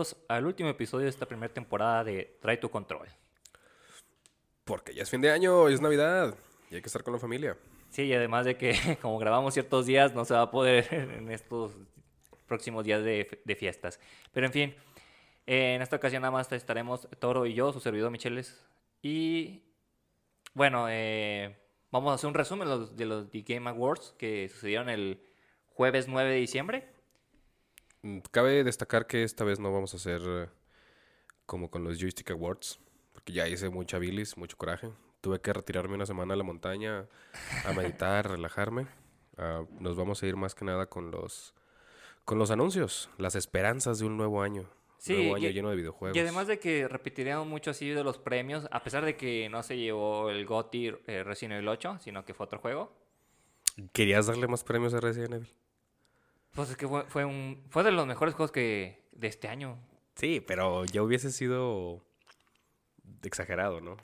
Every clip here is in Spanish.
Bienvenidos al último episodio de esta primera temporada de Trae tu Control. Porque ya es fin de año, es Navidad y hay que estar con la familia. Sí, y además de que como grabamos ciertos días, no se va a poder en estos próximos días de, de fiestas. Pero en fin, eh, en esta ocasión nada más estaremos Toro y yo, su servidor Micheles. Y bueno, eh, vamos a hacer un resumen de los, de los The Game Awards que sucedieron el jueves 9 de diciembre. Mm, Cabe destacar que esta vez no vamos a hacer eh, como con los Joystick Awards, porque ya hice mucha bilis, mucho coraje. Tuve que retirarme una semana a la montaña a meditar, a relajarme. Ah, nos vamos a ir más que nada con los con los anuncios, las esperanzas de un nuevo año. Sí, nuevo año y- lleno de videojuegos. Y además de que repetiríamos mucho así de los premios, a pesar de que no se llevó el GOTY eh, Resident Evil 8, sino que fue otro juego. ¿Querías darle más premios a Resident Evil? Pues es que fue, fue, un, fue de los mejores juegos que de este año. Sí, pero ya hubiese sido exagerado, ¿no?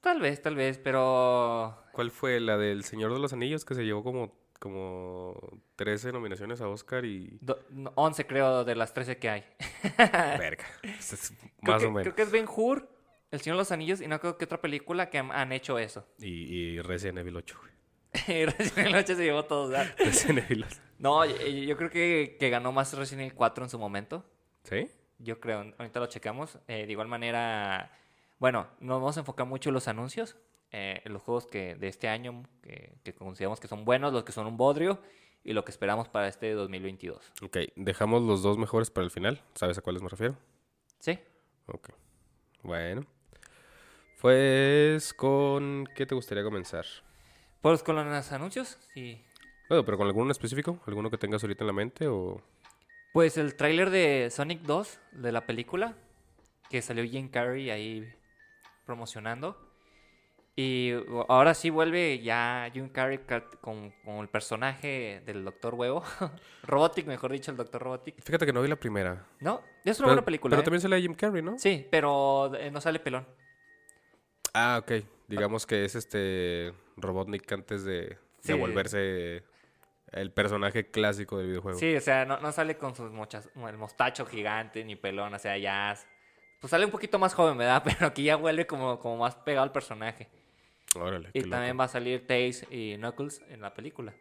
Tal vez, tal vez, pero... ¿Cuál fue la del Señor de los Anillos que se llevó como, como 13 nominaciones a Oscar y... do- no, 11 creo de las 13 que hay. Verga. Es- es Creo Más que, o menos. creo que es Ben Hur, El Señor de los Anillos, y no creo que otra película que han, han hecho eso. Y, y Resident Evil 8, güey. Resident Evil 8 se llevó todos. ¿verdad? Resident Evil 8. No, yo, yo creo que, que ganó más Resident Evil 4 en su momento. ¿Sí? Yo creo, ahorita lo checamos. Eh, de igual manera, bueno, nos vamos a enfocar mucho en los anuncios, eh, en los juegos que de este año que, que consideramos que son buenos, los que son un bodrio y lo que esperamos para este 2022. Ok, dejamos los dos mejores para el final. ¿Sabes a cuáles me refiero? ¿Sí? Ok. Bueno. Pues con... ¿Qué te gustaría comenzar? Pues con los anuncios, sí. Bueno, pero con alguno en específico. ¿Alguno que tengas ahorita en la mente o...? Pues el tráiler de Sonic 2, de la película, que salió Jim Carrey ahí promocionando. Y ahora sí vuelve ya Jim Carrey ca- con, con el personaje del Doctor Huevo. Robotic, mejor dicho, el Doctor Robotic. Fíjate que no vi la primera. No, es una Pero, buena película. pero ¿eh? también sale Jim Carrey, ¿no? Sí, pero eh, no sale pelón. Ah, ok. Digamos que es este Robotnik antes de, de Sí. volverse el personaje clásico del videojuego. Sí, o sea, no, no sale con sus mochas, el mostacho gigante ni pelón, o sea, ya. es- Pues sale un poquito más joven, ¿verdad? Pero aquí ya vuelve como, como más pegado al personaje. Órale, Y también loco. va a salir Tails y Knuckles en la película.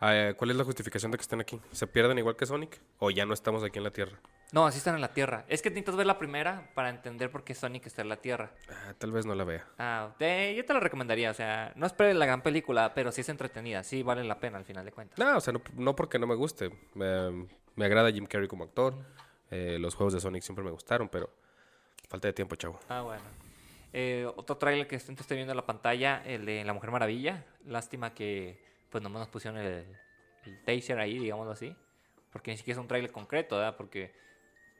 Ah, eh, ¿Cuál es la justificación de que estén aquí? ¿Se pierden igual que Sonic? ¿O ya no estamos aquí en la Tierra? No, así están en la Tierra. Es que necesitas ver la primera para entender por qué Sonic está en la Tierra. Ah, tal vez no la vea. Ah, te- yo te lo recomendaría, o sea, no esperes la gran película, pero sí es entretenida, sí vale la pena al final de cuentas. No, o sea, no, no porque no me guste. Me, me agrada Jim Carrey como actor. Eh, los juegos de Sonic siempre me gustaron, pero falta de tiempo, chavo. Ah, bueno. Eh, otro tráiler que estoy estoy viendo en la pantalla, el de La Mujer Maravilla. Lástima que pues nomás nos pusieron el, el taser ahí, digámoslo así. Porque ni siquiera es un tráiler concreto, ¿verdad? Porque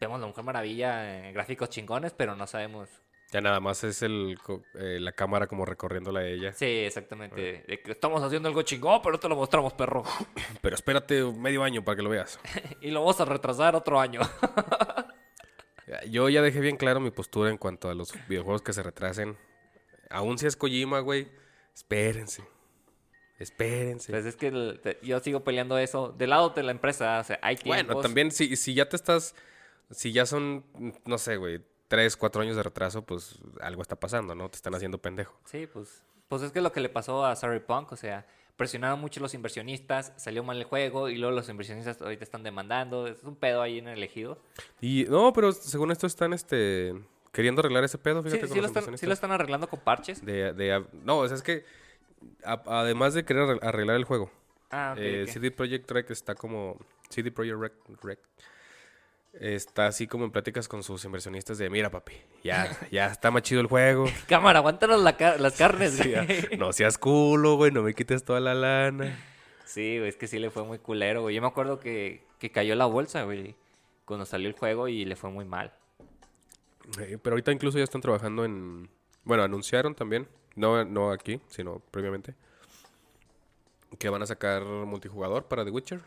vemos La Mujer Maravilla en gráficos chingones, pero no sabemos. Ya nada más es el, eh, la cámara como recorriéndola a ella. Sí, exactamente. De que estamos haciendo algo chingón, pero no te lo mostramos, perro. Pero espérate medio año para que lo veas. y lo vamos a retrasar otro año. Yo ya dejé bien claro mi postura en cuanto a los videojuegos que se retrasen. Aún si es Kojima, güey. Espérense. Espérense. Pues es que el- te- yo sigo peleando eso. Del lado de la empresa, o sea, hay tiempos. bueno, también si, si ya te estás... Si ya son, no sé, güey, tres, cuatro años de retraso, pues algo está pasando, ¿no? Te están haciendo pendejo. Sí, pues, pues es que lo que le pasó a Cyberpunk, o sea, presionaron mucho los inversionistas, salió mal el juego y luego los inversionistas ahorita están demandando. Es un pedo ahí en el elegido. Y no, pero según esto están, este... Queriendo arreglar ese pedo, fíjate. sí con lo, los están, sí lo están arreglando con parches. De, de- no, o sea, es que... a- además de querer arregl- arreglar el juego, Ah, Eh. CD Projekt Red está como. CD Projekt Red, Red está así como en pláticas con sus inversionistas de: Mira, papi, ya, ya está más chido el juego. Cámara, aguántanos la las carnes, Sí, no seas culo, güey, no me quites toda la lana. Sí, güey, es que sí le fue muy culero, güey. Yo me acuerdo que, que cayó la bolsa, güey, cuando salió el juego y le fue muy mal. Eh, pero ahorita incluso ya están trabajando en... Bueno, anunciaron también, no, no aquí, sino previamente, que van a sacar multijugador para The Witcher.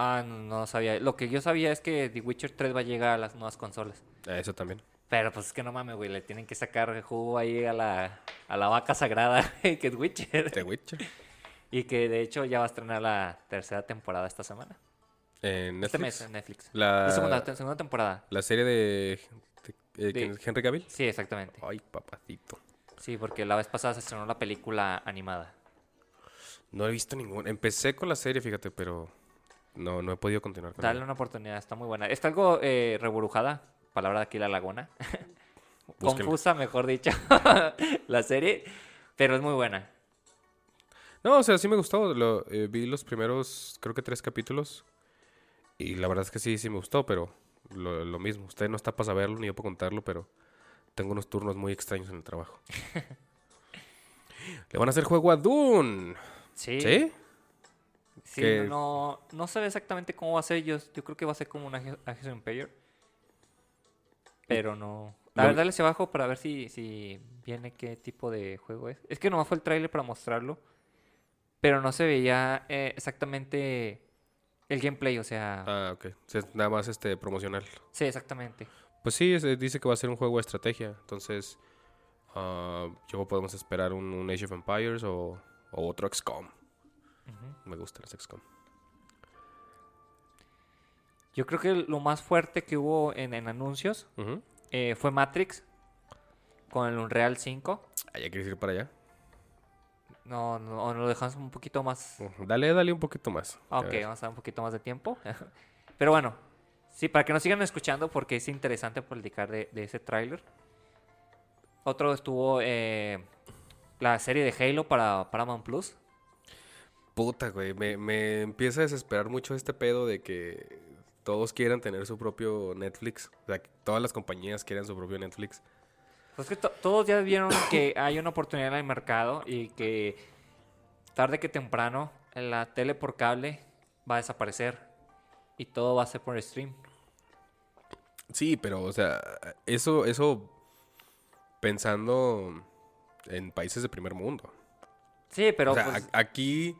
Ah, no, no sabía. Lo que yo sabía es que The Witcher 3 va a llegar a las nuevas consolas. Eso también. Pero pues es que no mames, güey, le tienen que sacar jugo ahí a la, a la vaca sagrada, güey, que es Witcher. The Witcher. Y que de hecho ya va a estrenar la tercera temporada esta semana. En Este Netflix. mes en Netflix. La, La segunda, te- segunda temporada. la serie de, de- eh. Henry Cavill. Sí, exactamente. Ay, papacito. Sí, porque la vez pasada se estrenó la película animada. No he visto ninguna. Empecé con la serie, fíjate, pero no, no he podido continuar con Dale ella. una oportunidad, está muy buena. Está algo eh, reburujada, palabra de aquí la laguna. Confusa, mejor dicho, la serie, pero es muy buena. No, o sea, sí me gustó. Lo, eh, vi los primeros, creo que tres capítulos. Y la verdad es que sí, sí me gustó, pero lo, lo mismo. Usted no está para saberlo ni yo para contarlo, pero tengo unos turnos muy extraños en el trabajo. Le van a hacer juego a Dune. Sí. ¿Sí? Sí, Que- no, no sé exactamente cómo va a ser. Yo, yo creo que va a ser como un of Empire. Pero no. La Lo- verdad, les abajo para ver si, si viene qué tipo de juego es. Es que nomás fue el tráiler para mostrarlo. Pero no se veía eh, exactamente el gameplay, o sea. Ah, ok. O sea, es nada más este promocional. Sí, exactamente. Pues sí, es- dice que va a ser un juego de estrategia. Entonces, yo podemos esperar un, un Age of Empires o, o otro XCOM. Ujú. Me gustan los XCOM. Yo creo que lo más fuerte que hubo en, en anuncios eh, fue Matrix con el Unreal 5. Ah, ¿Ya quieres ir para allá? No, no, lo dejamos un poquito más. Dale, dale un poquito más. A Ok, vamos a dar un poquito más de tiempo. Pero bueno, sí, para que nos sigan escuchando porque es interesante platicar de, de ese tráiler. Otro estuvo eh, la serie de Halo para Paramount Plus. Puta, güey. Me, me empieza a desesperar mucho este pedo de que todos quieran tener su propio Netflix. O sea, que todas las compañías quieran su propio Netflix. Pues que to- todos ya vieron que hay una oportunidad en el mercado y que tarde que temprano la tele por cable va a desaparecer y todo va a ser por stream. Sí, pero, o sea, eso, eso pensando en países de primer mundo. Sí, pero o sea, pues, aquí,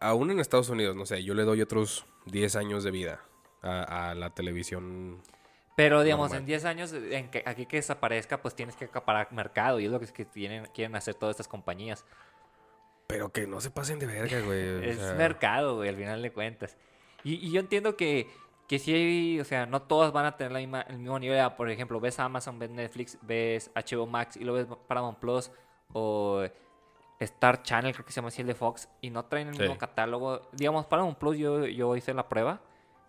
aún en Estados Unidos, no sé, yo le doy otros 10 años de vida a, a la televisión. pero digamos normal. en 10 años en que aquí que desaparezca pues tienes que acaparar mercado y es lo que, que tienen, quieren hacer todas estas compañías. Pero que no se pasen de verga, güey. o Es sea, mercado, güey, al final de cuentas. Y, y yo entiendo que, que sí, hay- o sea, no todas van a tener la misma- el mismo nivel. Ah, Por ejemplo, ves Amazon, ves Netflix, ves HBO Max y lo ves Paramount Plus o Star Channel, creo que se llama así el de Fox, y no traen el Sí. mismo catálogo. Digamos, Paramount Plus yo, yo hice la prueba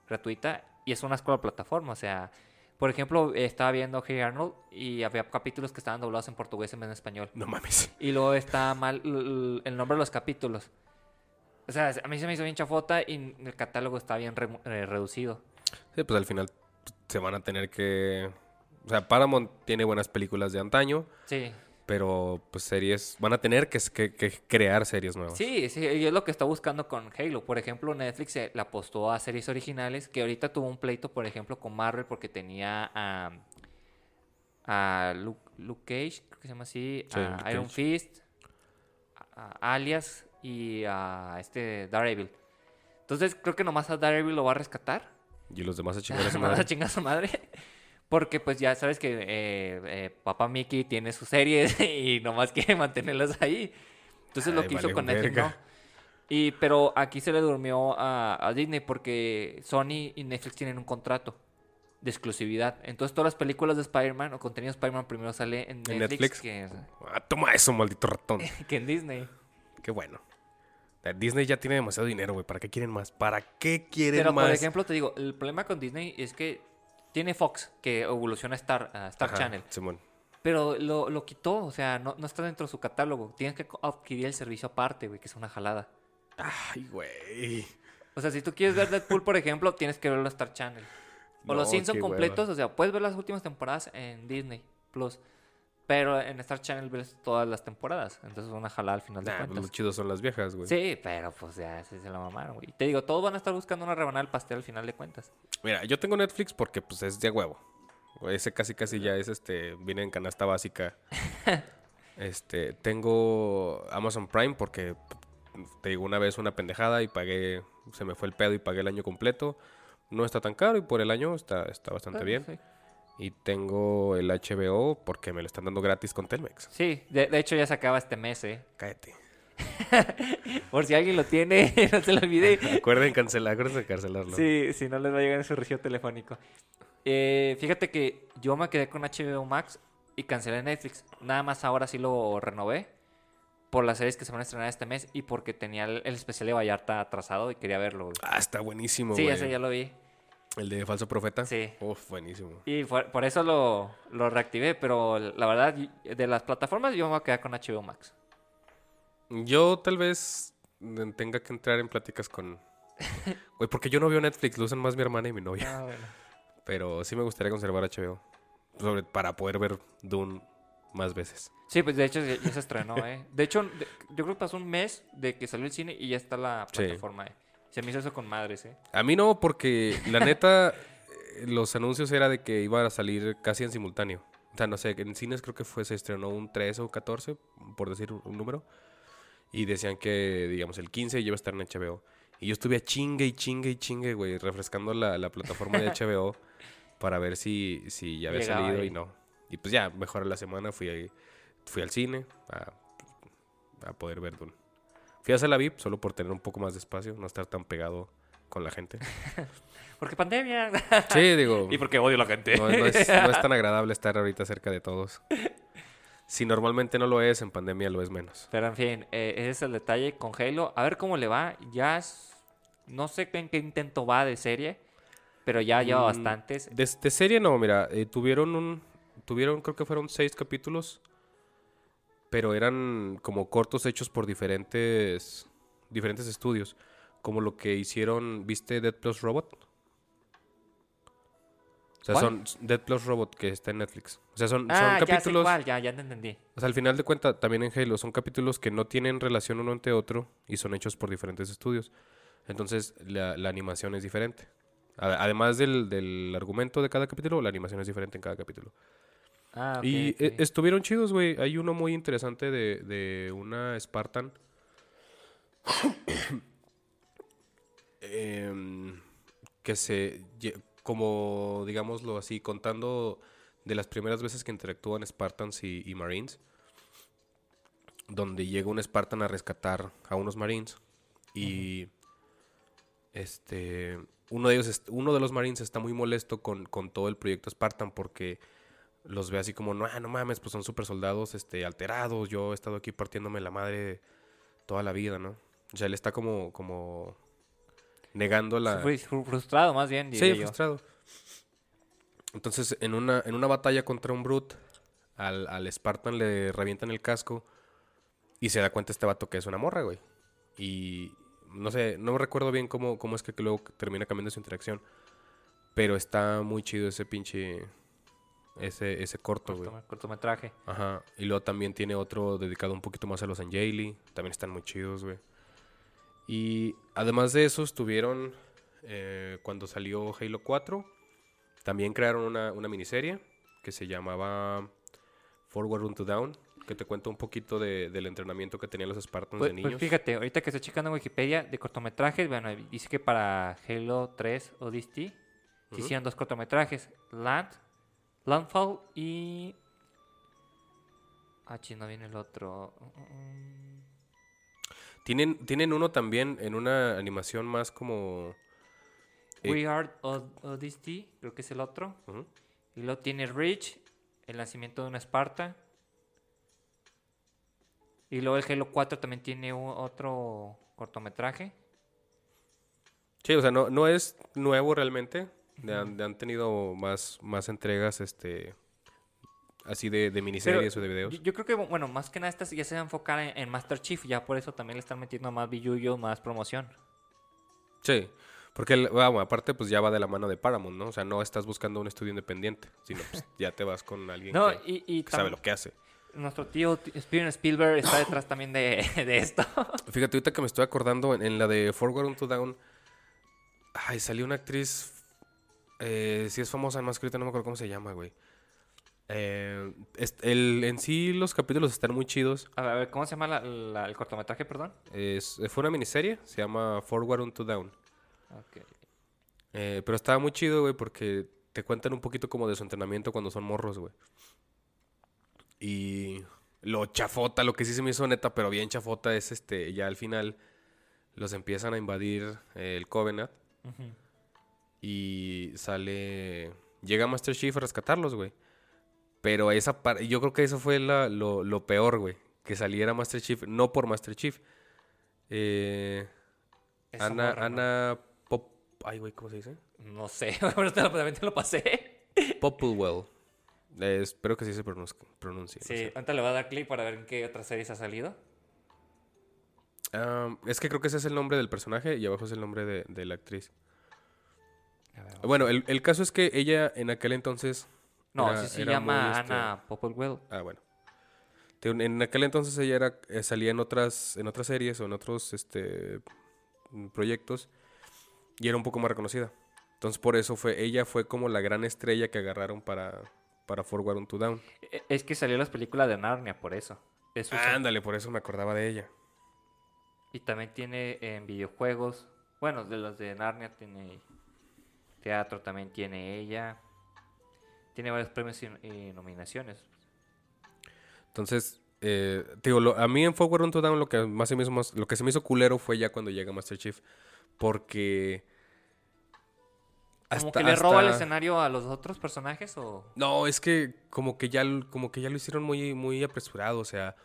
gratuita y es una escuela plataforma, o sea... Por ejemplo, estaba viendo Hey Arnold y había capítulos que estaban doblados en portugués en vez de español. No mames. Y luego está mal el nombre de los capítulos. O sea, a mí se me hizo bien chafota y el catálogo está bien re- eh, reducido. Sí, pues al final se van a tener que... O sea, Paramount tiene buenas películas de antaño, Sí, pero pues series... Van a tener que, que- que crear series nuevas. sí, sí, y es lo que está buscando con Halo. Por ejemplo, Netflix eh, le apostó a series originales que ahorita tuvo un pleito, por ejemplo, con Marvel porque tenía a, a Luke, Luke Cage, creo que se llama así, Sí, a Iron Cage. Fist, a, Alias y a este Daredevil. Entonces creo que nomás a Daredevil lo va a rescatar. Y los demás a chingar a su madre. a chingar a su madre. Porque pues ya sabes que eh, eh, Papá Mickey tiene sus series y nomás quiere mantenerlas ahí. Entonces lo que hizo con Netflix. ¿no? Y, pero aquí se le durmió a, a Disney porque Sony y Netflix tienen un contrato de exclusividad. Entonces todas las películas de Spider-Man o contenido de Spider-Man primero sale en ¿En Netflix, Netflix? Que, Ah, toma eso, maldito ratón. que en Disney. Qué bueno. Disney ya tiene demasiado dinero, güey. ¿Para qué quieren más? ¿Para qué quieren Pero más? por ejemplo, te digo, el problema con Disney es que tiene Fox, que evoluciona a Star, a Star Ajá, Channel. Simón. Pero lo, lo quitó, o sea, no, no está dentro de su catálogo. Tienes que adquirir el servicio aparte, güey, que es una jalada. Ay, güey. O sea, si tú quieres ver Deadpool, por ejemplo, tienes que verlo a Star Channel. O los No, Simpsons qué completos, hueva. o sea, puedes ver las últimas temporadas en Disney Plus. Pero en Star Channel ves todas las temporadas. Entonces una jalada al final de Nah, pues cuentas. lo chido son las viejas, güey. Sí, pero pues ya se, se la mamaron, güey. Te digo, todos van a estar buscando una rebanada del pastel al final de cuentas. Mira, yo tengo Netflix porque pues es de huevo. Ese casi casi ya es este, viene en canasta básica. este, tengo Amazon Prime porque te digo una vez una pendejada y pagué, se me fue el pedo y pagué el año completo. No está tan caro y por el año está, está bastante Ah, bien. Sí, Y tengo el HBO porque me lo están dando gratis con Telmex. Sí, de, de hecho ya se acaba este mes, ¿eh? Cállate. Por si alguien lo tiene, no se lo olvide. Acuerden cancelar, acuérdense de cancelarlo. Sí, si no les va a llegar en su registro telefónico. Eh, fíjate que yo me quedé con HBO Max y cancelé Netflix. Nada más ahora sí lo renové por las series que se van a estrenar este mes y porque tenía el, el especial de Vallarta atrasado y quería verlo. güey. Ah, está buenísimo, Sí, güey. ese ya lo vi. El de Falso Profeta. Sí. Uf, buenísimo. Y por, por eso lo, lo reactivé, pero la verdad, de las plataformas yo me voy a quedar con HBO Max. Yo tal vez tenga que entrar en pláticas con... Güey, porque yo no veo Netflix, lo usan más mi hermana y mi novia. Ah, bueno. Pero sí me gustaría conservar HBO. Sobre, para poder ver Dune más veces. Sí, pues de hecho ya, se estrenó, ¿eh? De hecho, yo creo que pasó un mes de que salió el cine y ya está la Sí. plataforma, ¿eh? Se me hizo eso con madres, ¿eh? A mí no, porque la neta, eh, los anuncios era de que iba a salir casi en simultáneo. O sea, no sé, en cines creo que fue, se estrenó un 13 o 14, por decir un, número. Y decían que, digamos, el 15 ya iba a estar en HBO. Y yo estuve a chingue y chingue y chingue, güey, refrescando la, la plataforma de HBO para ver si, si ya había Llegaba salido ahí. y no. Y pues ya, mejor a la semana fui, ahí- fui al cine a, a poder ver Dune. Fui a hacer la VIP solo por tener un poco más de espacio, no estar tan pegado con la gente. Porque pandemia. Sí, digo, y porque odio a la gente. no, no es, no es tan agradable estar ahorita cerca de todos. Si normalmente no lo es, en pandemia lo es menos. Pero en fin, eh, ese es el detalle con Halo. A ver cómo le va. Ya es- no sé en qué intento va de serie, pero ya lleva Mm, bastantes. De, de serie no, mira, eh, tuvieron un, tuvieron creo que fueron seis capítulos, pero eran como cortos hechos por diferentes, diferentes estudios, como lo que hicieron, ¿viste Dead Plus Robot? O sea, ¿Cuál? son Dead Plus Robot que está en Netflix. O sea, son, son Ah, ya sé capítulos... cuál, ya, ya te entendí. O sea, al final de cuentas, también en Halo son capítulos que no tienen relación uno entre otro y son hechos por diferentes estudios. Entonces, la, la animación es diferente. Además del, del argumento de cada capítulo, la animación es diferente en cada capítulo. Ah, y ok. e- estuvieron chidos, güey. Hay uno muy interesante de, de una Spartan. Em, que se. Como, digámoslo así, contando de las primeras veces que interactúan Spartans y, y Marines. Donde llega un Spartan a rescatar a unos Marines. Y. Este. Uno de ellos, uno de los Marines está muy molesto con, con todo el proyecto Spartan porque los ve así como, no, ah, no mames, pues son super soldados este, alterados, yo he estado aquí partiéndome la madre toda la vida, ¿no? O sea, él está como, como negando la... Frustrado más bien, Sí, yo. frustrado. Entonces, en una, en una batalla contra un Brute, al, al Spartan le revientan el casco y se da cuenta este vato que es una morra, güey. Y no sé, no recuerdo bien cómo, cómo es que luego termina cambiando su interacción. Pero está muy chido ese pinche... Ese, ese corto, güey. Cortome- Cortometraje. Ajá. Y luego también tiene otro dedicado un poquito más a los Angeli. También están muy chidos, güey. Y además de eso, estuvieron eh, cuando salió Halo 4. También crearon una, una miniserie que se llamaba Forward Run to Down. Que te cuenta un poquito de- del entrenamiento que tenían los Spartans Pues, de pues niños. fíjate, ahorita que estoy checando en Wikipedia de cortometrajes, bueno, dice que para Halo 3 Odyssey se Ujú. hicieron dos cortometrajes, Land, Landfall y... Ah, no viene el otro. Tienen, tienen uno también en una animación más como... Eh. We Are Od- Odyssey, creo que es el otro. Y luego tiene Reach, el nacimiento de una Esparta. Y luego el Halo 4 también tiene otro cortometraje. Sí, o sea, no, no es nuevo realmente. Le han, han tenido más, más entregas, este, así de, de miniseries o de videos. Yo, yo creo que, bueno, más que nada estas ya se van a enfocar en, en Master Chief, ya por eso también le están metiendo más billullo, más promoción. Sí, Porque, el- vamos, aparte, pues ya va de la mano de Paramount, ¿no? O sea, no estás buscando un estudio independiente, sino pues ya te vas con alguien No, que, y, y que sabe lo que hace. nuestro tío Steven Spielberg está detrás también de, de esto. Fíjate, ahorita que me estoy acordando, en, en la de Forward on to Down, ay, salió una actriz, eh, sí es famosa, además que ahorita no me acuerdo cómo se llama, güey. Eh, el, en sí los capítulos están muy chidos. A ver, ¿cómo se llama la- la- el cortometraje, perdón? Es- fue una miniserie, se llama Forward on to Down. Ok. Eh, pero estaba muy chido, güey, porque te cuentan un poquito como de su entrenamiento cuando son morros, güey. Y lo chafota, lo que sí se me hizo neta, pero bien chafota, es este, ya al final los empiezan a invadir eh, el Covenant Ujú. Y sale, llega Master Chief a rescatarlos, güey. Pero esa yo creo que eso fue la- lo, lo peor, güey, que saliera Master Chief, no por Master Chief. Eh, Ana, morra, ¿no? Ana Pop, ay, güey, ¿cómo se dice? No sé, pero te lo, también te lo pasé. Popplewell. Eh, espero que sí se pronuncie. no Sí, sé. ahorita le voy a dar clic para ver en qué otras series ha salido. Ah, es que creo que ese es el nombre del personaje y abajo es el nombre de, de la actriz. Bueno, el, el caso es que ella en aquel entonces. No, era- sí se era llama este, Anna Popplewell. Ah, bueno. En aquel entonces ella era, eh, salía en otras, en otras series o en otros este, proyectos y era un poco más reconocida. Entonces por eso fue, ella fue como la gran estrella que agarraron para, para Forward on to Down. E- Es que salió las películas de Narnia, por eso. Eso es- Ándale, por eso me acordaba de ella. Y también tiene en videojuegos. Bueno, de los de Narnia tiene teatro, también tiene ella. Tiene varios premios y, y nominaciones. Entonces, eh, digo, lo- a mí en Forward on to Down lo que, más se me hizo más- lo que se me hizo culero fue ya cuando llega Master Chief. Porque... Como hasta- que le roba el escenario a los otros personajes o... No, es que como que ya, como que ya lo hicieron muy, muy apresurado. O sea,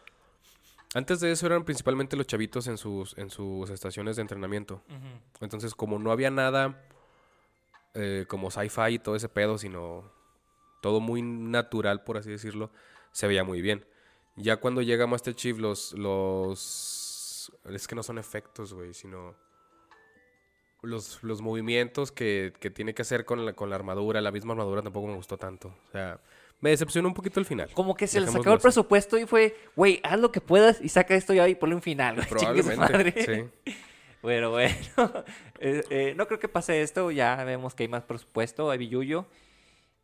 antes de eso eran principalmente los chavitos en sus, en sus estaciones de entrenamiento. Entonces, como no había nada eh, como sci-fi y todo ese pedo, sino todo muy natural, por así decirlo, se veía muy bien. Ya cuando llega Master Chief, los. los es que no son efectos, güey, sino. Los, los movimientos que, que tiene que hacer con la, con la armadura, la misma armadura tampoco me gustó tanto. O sea, me decepcionó un poquito el final. Como que se le sacó el presupuesto y fue, güey, haz lo que puedas y saca esto ya y ponle un final. güey, chingue su madre". Probablemente, sí. Pero bueno, eh, eh, no creo que pase esto. Ya vemos que hay más presupuesto, hay billuyo.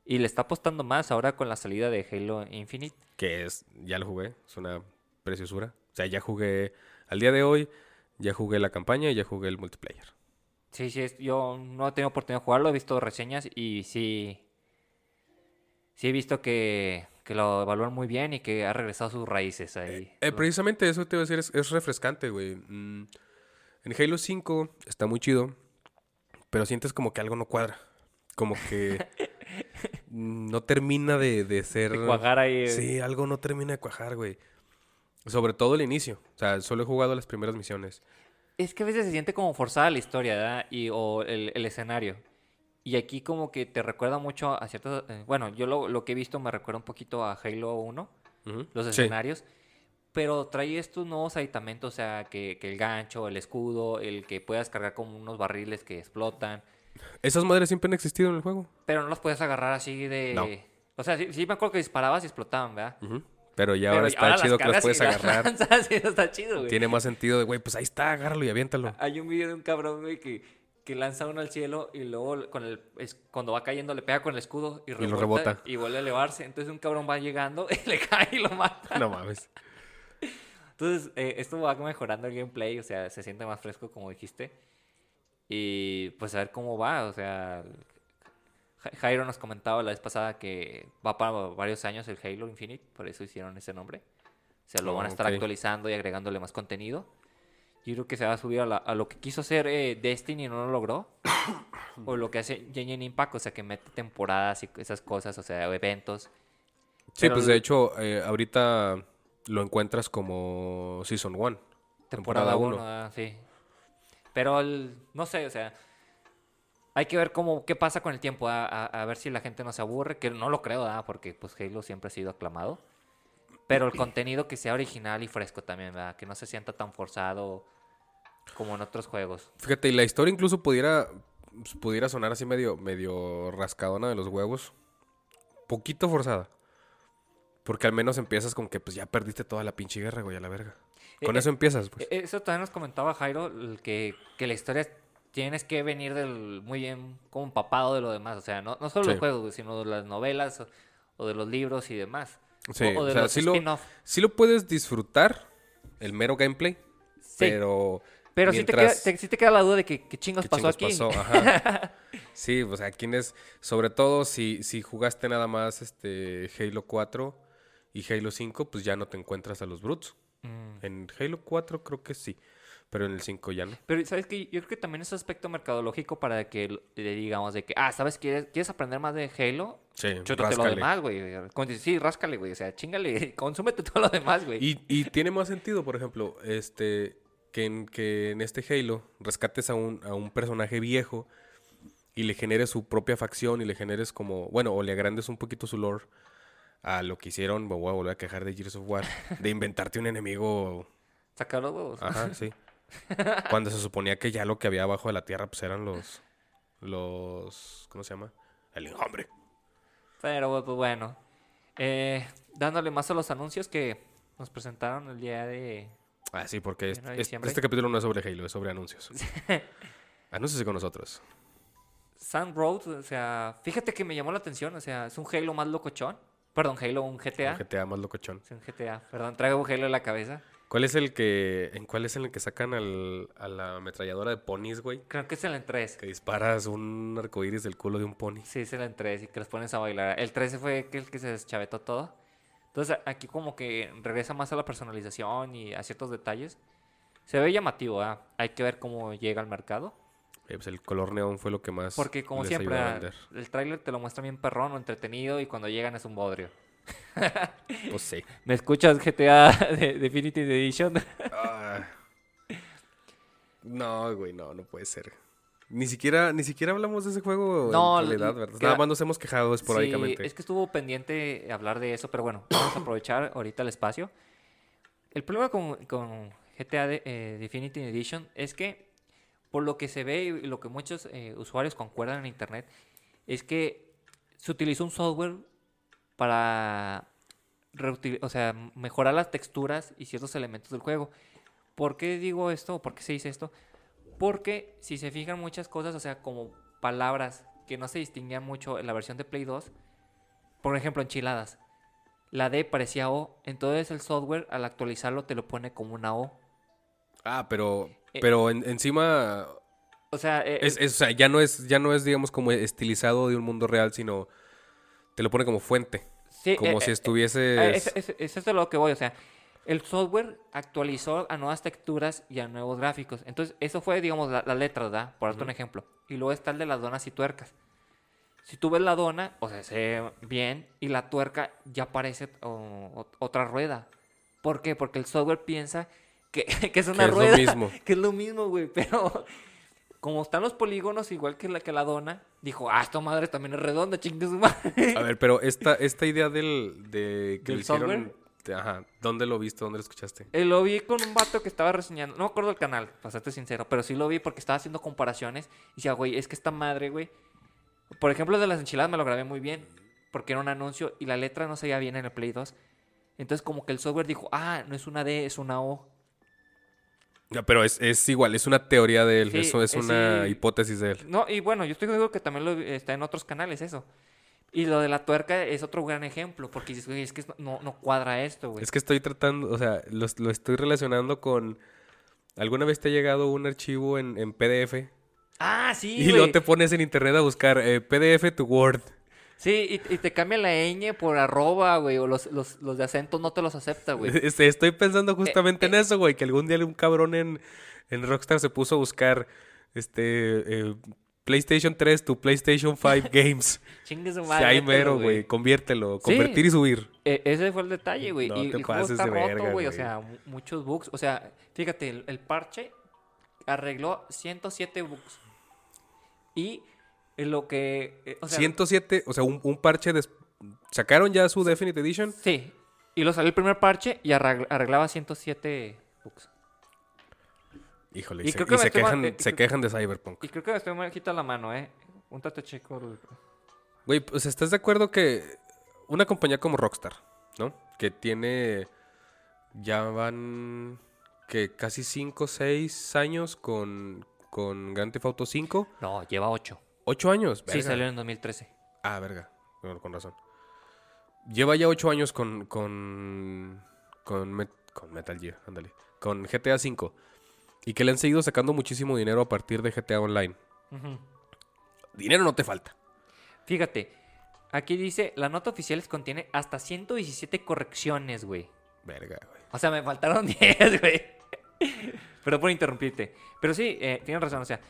Y le está apostando más ahora con la salida de Halo Infinite. Que es, ya lo jugué, es una preciosura. O sea, ya jugué, al día de hoy, ya jugué la campaña y ya jugué el multiplayer. Sí, sí, es- yo no he tenido oportunidad de jugarlo, he visto reseñas y sí. Sí he visto que, que lo evalúan muy bien y que ha regresado a sus raíces ahí. Eh, precisamente eso te iba a decir, es, es refrescante, güey. Mm, en Halo 5 está muy chido, pero sientes como que algo no cuadra. Como que no termina de, de ser... De cuajar ahí, eh. Sí, algo no termina de cuajar, güey. Sobre todo el inicio. O sea, solo he jugado las primeras misiones. Es que a veces se siente como forzada la historia, ¿verdad? Y, o el, el escenario. Y aquí como que te recuerda mucho a ciertos... eh, bueno, yo lo, lo que he visto me recuerda un poquito a Halo 1, Ujú. los Sí. Pero trae estos nuevos aditamentos, o sea, que, que el gancho, el escudo, el que puedas cargar como unos barriles que explotan. Esas madres siempre han existido en el juego. Pero no los puedes agarrar así de... No. O sea, sí, sí me acuerdo que disparabas y explotaban, ¿verdad? Pero ya Pero ahora está ahora las chido que y puedes las agarrar. lanzas y está chido, güey. Tiene más sentido de, güey, pues ahí está, agárralo y aviéntalo. Hay un video de un cabrón, güey, que, que lanza uno al cielo y luego con el, es- cuando va cayendo le pega con el escudo y, lo rebota. y vuelve a elevarse. Entonces un cabrón va llegando y le cae y lo mata. No mames. Entonces eh, esto va mejorando el gameplay, o sea, se siente más fresco como dijiste. Y pues a ver cómo va, o sea... Ja- Jairo nos comentaba la vez pasada que va para varios años el Halo Infinite, por eso hicieron ese nombre. O sea, lo van a estar Ok. actualizando y agregándole más contenido. Yo creo que se va a subir a, la- a lo que quiso hacer eh, Destiny y no lo logró. o lo que hace Genshin Impact, o sea, que mete temporadas y esas cosas, o sea, eventos. Sí, Pero pues de hecho, eh, ahorita lo encuentras como Season 1. Temporada Temporada 1, uno. sí. Pero el- no sé, o sea, hay que ver cómo qué pasa con el tiempo, a, a- a ver si la gente no se aburre, que no lo creo, ¿verdad? porque pues Halo siempre ha sido aclamado. Pero el contenido que sea original y fresco también, ¿verdad? Que no se sienta tan forzado como en otros juegos. Fíjate, y la historia incluso pudiera, pudiera sonar así medio, medio rascadona de los huevos. Poquito forzada. Porque al menos empiezas con que pues ya perdiste toda la pinche guerra, güey, a la verga. Con Eh, eso empiezas, pues. E- Eso también nos comentaba Jairo, que, que la historia tienes que venir del muy bien como empapado de lo demás. O sea, no, no solo Sí. los juegos, güey, sino de las novelas o, o de los libros y demás. Sí, o, o o de sea, los sí lo, spin-off. sí lo puedes disfrutar, el mero gameplay, Sí, pero... pero sí, te queda, mientras- te- sí te queda la duda de que qué chingos ¿Qué pasó chingos aquí. pasó? Ajá. Sí, o sea, quién es, sobre todo si, si jugaste nada más este Halo 4 y Halo 5, pues ya no te encuentras a los Brutes. Mm. En Halo 4 creo que sí, pero en el 5 ya no. Pero, ¿sabes qué? Yo creo que también es aspecto mercadológico para que le digamos de que, ah, ¿sabes? ¿Quieres, ¿quieres aprender más de Halo? Sí, Chútate lo demás, güey. Sí, ráscale, güey. O sea, chingale, consúmete todo lo demás, güey. Y, y tiene más sentido, por ejemplo, este que en, que en este Halo rescates a un, a un personaje viejo y le generes su propia facción y le generes como, bueno, o le agrandes un poquito su lore a lo que hicieron, me voy a volver a quejar de Gears of War, de inventarte un enemigo Sacar los huevos. Ajá, sí. Cuando se suponía que ya lo que había abajo de la tierra, pues eran los. Los. ¿Cómo se llama? El enjambre. Pero pues bueno. Eh, dándole más a los anuncios que nos presentaron el día de. Ah, sí, porque de este capítulo no es sobre Halo, es sobre anuncios. Anúnciese con nosotros. Sun Road, o sea, fíjate que me llamó la atención, o sea, es un Halo más locochón. Perdón, Halo, un GTA. Un GTA más locochón. Es un GTA, perdón, traigo un Halo en la cabeza. ¿Cuál es el que. ¿En cuál es el que sacan al, a la ametralladora de ponis, güey? Creo que es el en 3. Que disparas un arcoíris del culo de un pony. Sí, es el en 3 y que los pones a bailar. El 13 fue el que se deschavetó todo. Entonces aquí como que regresa más a la personalización y a ciertos detalles. Se ve llamativo, ¿ah? Hay que ver cómo llega al mercado. Eh, pues el color neón fue lo que más. Porque como les siempre, a el tráiler te lo muestra bien perrón o entretenido y cuando llegan es un bodrio. Pues sí. ¿Me escuchas GTA de Definitive Edition? No, güey, no, no puede ser. Ni siquiera, ni siquiera hablamos de ese juego No, en realidad, ¿verdad? queda- Nada más nos hemos quejado Sí, esporádicamente. es que estuvo pendiente hablar de eso, pero bueno, vamos a aprovechar ahorita el espacio. El problema con, con GTA de, eh, Definitive Edition es que, por lo que se ve y lo que muchos eh, usuarios concuerdan en internet, es que se utilizó un software para o sea, mejorar las texturas y ciertos elementos del juego. ¿Por qué digo esto? ¿Por qué se dice esto? Porque si se fijan muchas cosas, o sea, como palabras que no se distinguían mucho en la versión de Play 2, por ejemplo, enchiladas. La D parecía O, entonces el software al actualizarlo te lo pone como una O. Ah, pero, Eh, pero en- encima O sea, eh, es, es- o sea, ya no es, ya no es, digamos, como estilizado de un mundo real, sino te lo pone como fuente. sí, Como eh, si eh, estuvieses. eh, es, es- es eso lo que voy, o sea, el software actualizó a nuevas texturas y a nuevos gráficos. Entonces, eso fue, digamos, la- las letras, ¿verdad? Por darte un ejemplo. Y luego está el de las donas y tuercas. Si tú ves la dona, o sea, se ve bien, y la tuerca ya parece o- o- otra rueda. ¿Por qué? Porque el software piensa que, que es una es lo rueda. mismo. Que es lo mismo, güey. Pero como están los polígonos igual que la, que la dona, dijo, ah, esta madre también es redonda, chingue su madre. A ver, pero esta, esta idea del, de que ¿Del lo hicieron. software? Ajá. ¿Dónde lo viste? ¿Dónde lo escuchaste? Eh, lo vi con un vato que estaba reseñando, no me acuerdo del canal, para serte sincero, pero sí lo vi porque estaba haciendo comparaciones y decía, güey, es que esta madre, güey. Por ejemplo, el de las enchiladas me lo grabé muy bien porque era un anuncio y la letra no se veía bien en el Play 2. Entonces, como que el software dijo, ah, no es una D, es una O. Pero es, es igual, es una teoría de él. Sí, eso es una sí. hipótesis de él. No, y bueno, yo estoy seguro que también lo, está en otros canales eso. Y lo de la tuerca es otro gran ejemplo porque dices, güey, es que no, no cuadra esto, güey. Es que estoy tratando, o sea, lo, lo estoy relacionando con. ¿Alguna vez te ha llegado un archivo en, en PDF? Ah, sí, y luego te pones en internet a buscar eh, PDF to Word. Sí, y, y te cambia la ñ por arroba, güey, o los, los, los de acentos no te los acepta, güey. Este, estoy pensando justamente eh. en eso, güey. Que algún día un cabrón en, en Rockstar se puso a buscar este eh, PlayStation 3 to PlayStation 5 Games. Chingue su madre. mételo, mero, güey. Conviértelo. Sí. Convertir y subir. E- ese fue el detalle, güey. No y te el juego pases está de roto, güey. O sea, mu- muchos bugs. O sea, fíjate, el, el parche arregló 107 bugs. Y lo que... eh, O sea, 107, o sea, un, un parche. des- ¿Sacaron ya su Definite Edition? Sí. Y lo salió el primer parche y arreg- arreglaba 107 bugs. Híjole, Y y, se, creo que y se quejan, mal- se quejan de Cyberpunk. Y creo que me estoy quita la mano, ¿eh? Un tate checo. Güey, pues estás de acuerdo que una compañía como Rockstar, ¿no? Que tiene. Ya van. que casi 5 o 6 años con, con Grand Theft Auto 5. No, lleva 8. 8 años, Sí, verga. salió en 2013. Ah, verga. Bueno, con razón. Lleva ya 8 años con. con. con, Met- con Metal Gear, ándale. Con GTA 5. Y que le han seguido sacando muchísimo dinero a partir de GTA Online. Dinero no te falta. Fíjate, aquí dice, la nota oficial contiene hasta 117 correcciones, güey. Verga, güey. O sea, me faltaron 10, güey. Pero por interrumpirte. Pero sí, eh, tienes razón, o sea,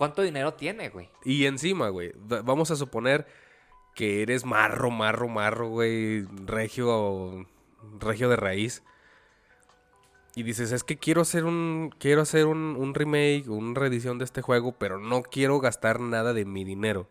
¿cuánto dinero tiene, güey? Y encima, güey, va- vamos a suponer que eres marro, marro, marro, güey, regio, regio de raíz. Y dices, es que quiero hacer un, quiero hacer un, un remake, una reedición de este juego, pero no quiero gastar nada de mi dinero.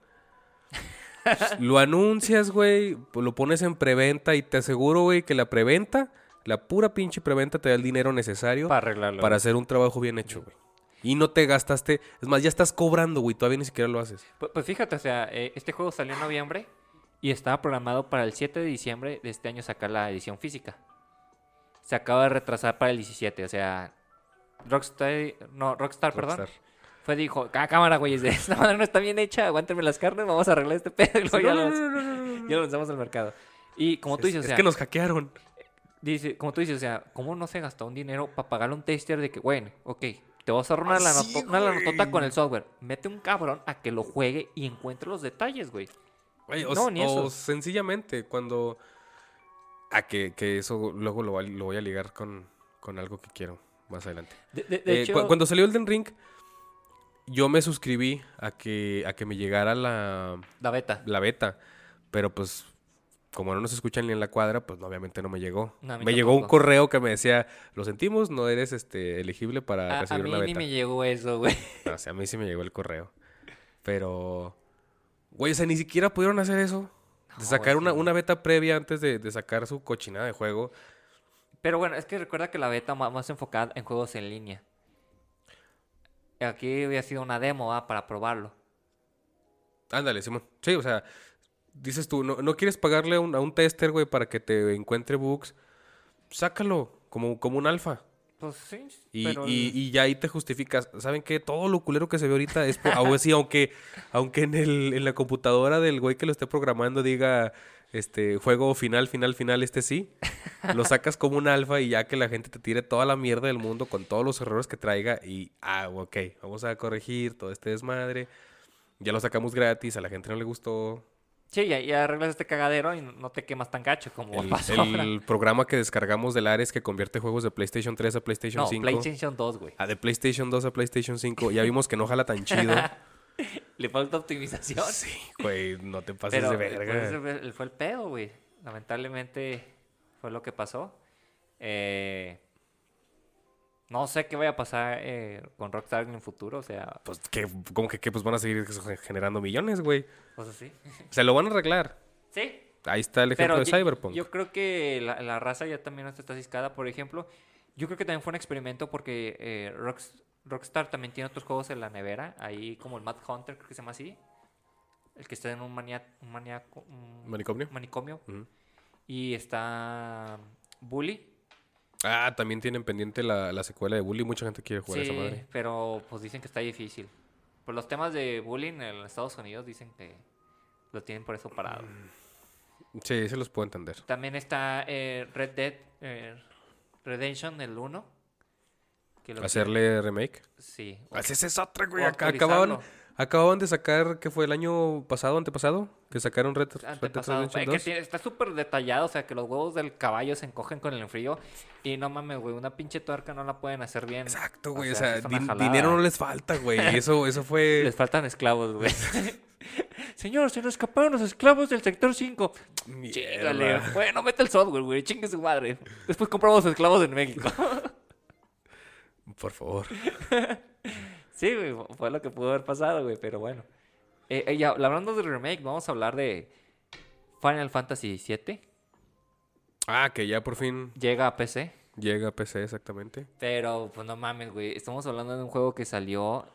lo anuncias, güey, lo pones en preventa y te aseguro, güey, que la preventa, la pura pinche preventa te da el dinero necesario Para arreglarlo. para hacer un trabajo bien hecho, güey. Y no te gastaste. Es más, ya estás cobrando, güey. Todavía ni siquiera lo haces. Pues, pues fíjate, o sea, eh, este juego salió en noviembre y estaba programado para el 7 de diciembre de este año sacar la edición física. Se acaba de retrasar para el 17, o sea, Rockstar, no, Rockstar, perdón, Rockstar. fue dijo, "Cá- cámara, güey, esta madre no está bien hecha, aguántenme las carnes, vamos a arreglar este pedo y luego ya, No, lo, no, no, no, no, no. ya lo lanzamos al mercado. Y como tú Es- dices, o es sea, que nos hackearon. dice, como tú dices, o sea, ¿cómo no se gastó un dinero para pagarle un tester de que, bueno, ok, te vas a ahorrar una, Ah, sí, una lanotota con el software? Mete un cabrón a que lo juegue y encuentre los detalles, güey. Güey, o, No, ni o eso. sencillamente cuando... A que, que eso luego lo, voy a ligar con, con algo que quiero más adelante. De, de- de Eh, hecho, cu- cuando salió Elden Ring, yo me suscribí a que, a que me llegara la, la beta. la beta. Pero pues, como no nos escuchan ni en la cuadra, pues no, obviamente no me llegó. No, a mí me llegó un correo que me decía, lo sentimos, no eres este elegible para A, a recibir mí una ni me llegó eso, güey. No, o sea, a mí sí me llegó el correo. Pero, güey, o sea, ni siquiera pudieron hacer eso. De sacar una, una beta previa antes de, de sacar su cochinada de juego. Pero bueno, es que recuerda que la beta ma- más enfocada en juegos en línea. Aquí había sido una demo ¿va? para probarlo. Ándale, Simón. Sí, o sea, dices tú, no, no quieres pagarle a un, a un tester, güey, para que te encuentre bugs. Sácalo como, como un alfa. Pues sí, Y, pero y- y ya ahí te justificas. ¿Saben qué? Todo lo culero que se ve ahorita es... por- aún así, aunque, aunque en, el, en la computadora del güey que lo esté programando diga... Este juego final, final, final, este sí. Lo sacas como un alfa y ya que la gente te tire toda la mierda del mundo con todos los errores que traiga. Y, ah, ok, vamos a corregir todo este desmadre. Ya lo sacamos gratis, a la gente no le gustó. Sí, ya, ya arreglas este cagadero y no te quemas tan gacho como El, pasó ahora. el programa que descargamos del Ares que convierte juegos de PlayStation 3 a PlayStation No, 5. PlayStation 2, güey. Ah, de PlayStation 2 a PlayStation 5. Ya vimos que no jala tan chido. Le falta optimización. Sí, güey, no te pases Pero de verga. pues, fue el pedo, güey. Lamentablemente fue lo que pasó. Eh, no sé qué vaya a pasar eh, con Rockstar en el futuro, o sea, Pues que, como que, que, pues van a seguir generando millones, güey. cosas así. Se lo van a arreglar. Sí, Ahí está el ejemplo pero de yo- Cyberpunk. Yo creo que la, la raza ya también está ciscada, por ejemplo. Yo creo que también fue un experimento porque eh, Rocks- Rockstar también tiene otros juegos en la nevera, ahí como el Mad Hunter, creo que se llama así. El que está en un, mania, un maniaco- un ¿Manicomio? manicomio. Y está Bully. Ah, también tienen pendiente la, la secuela de Bully. Mucha gente quiere jugar a esa Sí, madre. pero pues dicen que está difícil. Por los temas de bullying en Estados Unidos dicen que lo tienen por eso parado. Sí, se los puedo entender. También está eh, Red Dead eh, Redemption, el 1. que lo Hacerle remake. Sí. Ah, Esa es otra, güey. Acá acababan. Acababan de sacar, ¿qué fue el año pasado, antepasado? Que sacaron Red, Red Dead Antepasado. Redemption que 2. tiene- está súper detallado, o sea, que los huevos del caballo se encogen con el frío. Y no mames, güey, una pinche tuerca no la pueden hacer bien. Exacto, güey. O sea, din- jalada. dinero no les falta, güey. Eso, eso fue... Les faltan esclavos, güey. Señor, se nos escaparon los esclavos del sector 5. Chíngale. Mierda. Bueno, mete el software, güey. Chingue su madre. Después compramos esclavos en México. Por favor. sí, güey. Fue lo que pudo haber pasado, güey. Pero bueno. Eh, eh, ya, hablando del remake, vamos a hablar de Final Fantasy VII. Ah, que ya por fin... Llega a PC. Llega a PC exactamente. Pero, pues no mames, güey. Estamos hablando de un juego que salió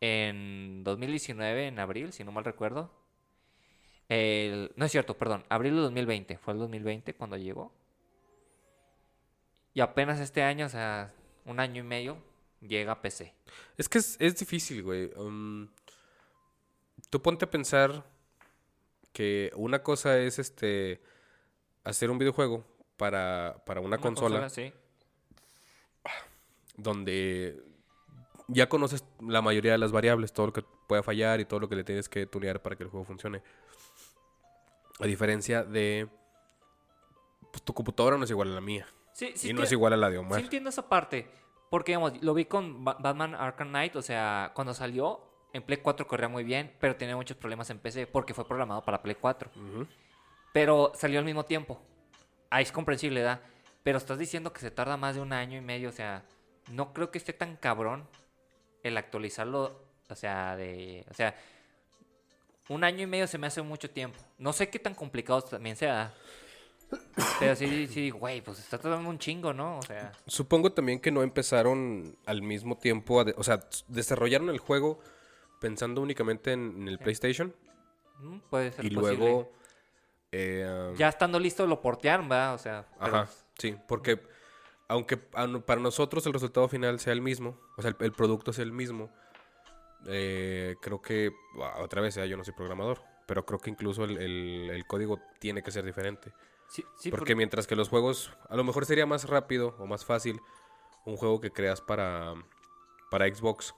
en 2019, en abril, si no mal recuerdo. El- No es cierto, perdón. Abril de 2020. Fue el 2020 cuando llegó. Y apenas este año, o sea, un año y medio, llega a PC. Es que es, es difícil, güey. Um, tú ponte a pensar que una cosa es este hacer un videojuego para, para una, consola, sí. donde ya conoces la mayoría de las variables, todo lo que pueda fallar y todo lo que le tienes que tunear para que el juego funcione. A diferencia de pues, tu computadora no es igual a la mía Sí, sí, y no es igual a la de sí Omar. entiendo esa parte. Porque, digamos, lo vi con Ba- Batman Arkham Knight. O sea, cuando salió, en Play 4 corría muy bien, pero tenía muchos problemas en PC porque fue programado para Play 4. Ujú. Pero salió al mismo tiempo. Ahí es comprensible, ¿verdad? Pero estás diciendo que se tarda más de un año y medio. O sea, no creo que esté tan cabrón el actualizarlo. O sea, de. O sea, un año y medio se me hace mucho tiempo. No sé qué tan complicado también sea. Pero sí, güey, pues está tardando un chingo, ¿no? O sea, Supongo también que no empezaron al mismo tiempo, a de- o sea, desarrollaron el juego pensando únicamente en, en el PlayStation mm, puede ser y posible. luego... eh, um, Ya estando listo lo portearon, ¿verdad? O sea, pero- Ajá, sí, porque aunque para nosotros el resultado final sea el mismo, o sea, el, el producto sea el mismo, eh, creo que, otra vez, ya yo no soy programador, pero creo que incluso el, el- el código tiene que ser diferente. Sí, sí, porque por- mientras que los juegos, a lo mejor sería más rápido o más fácil un juego que creas para, para Xbox.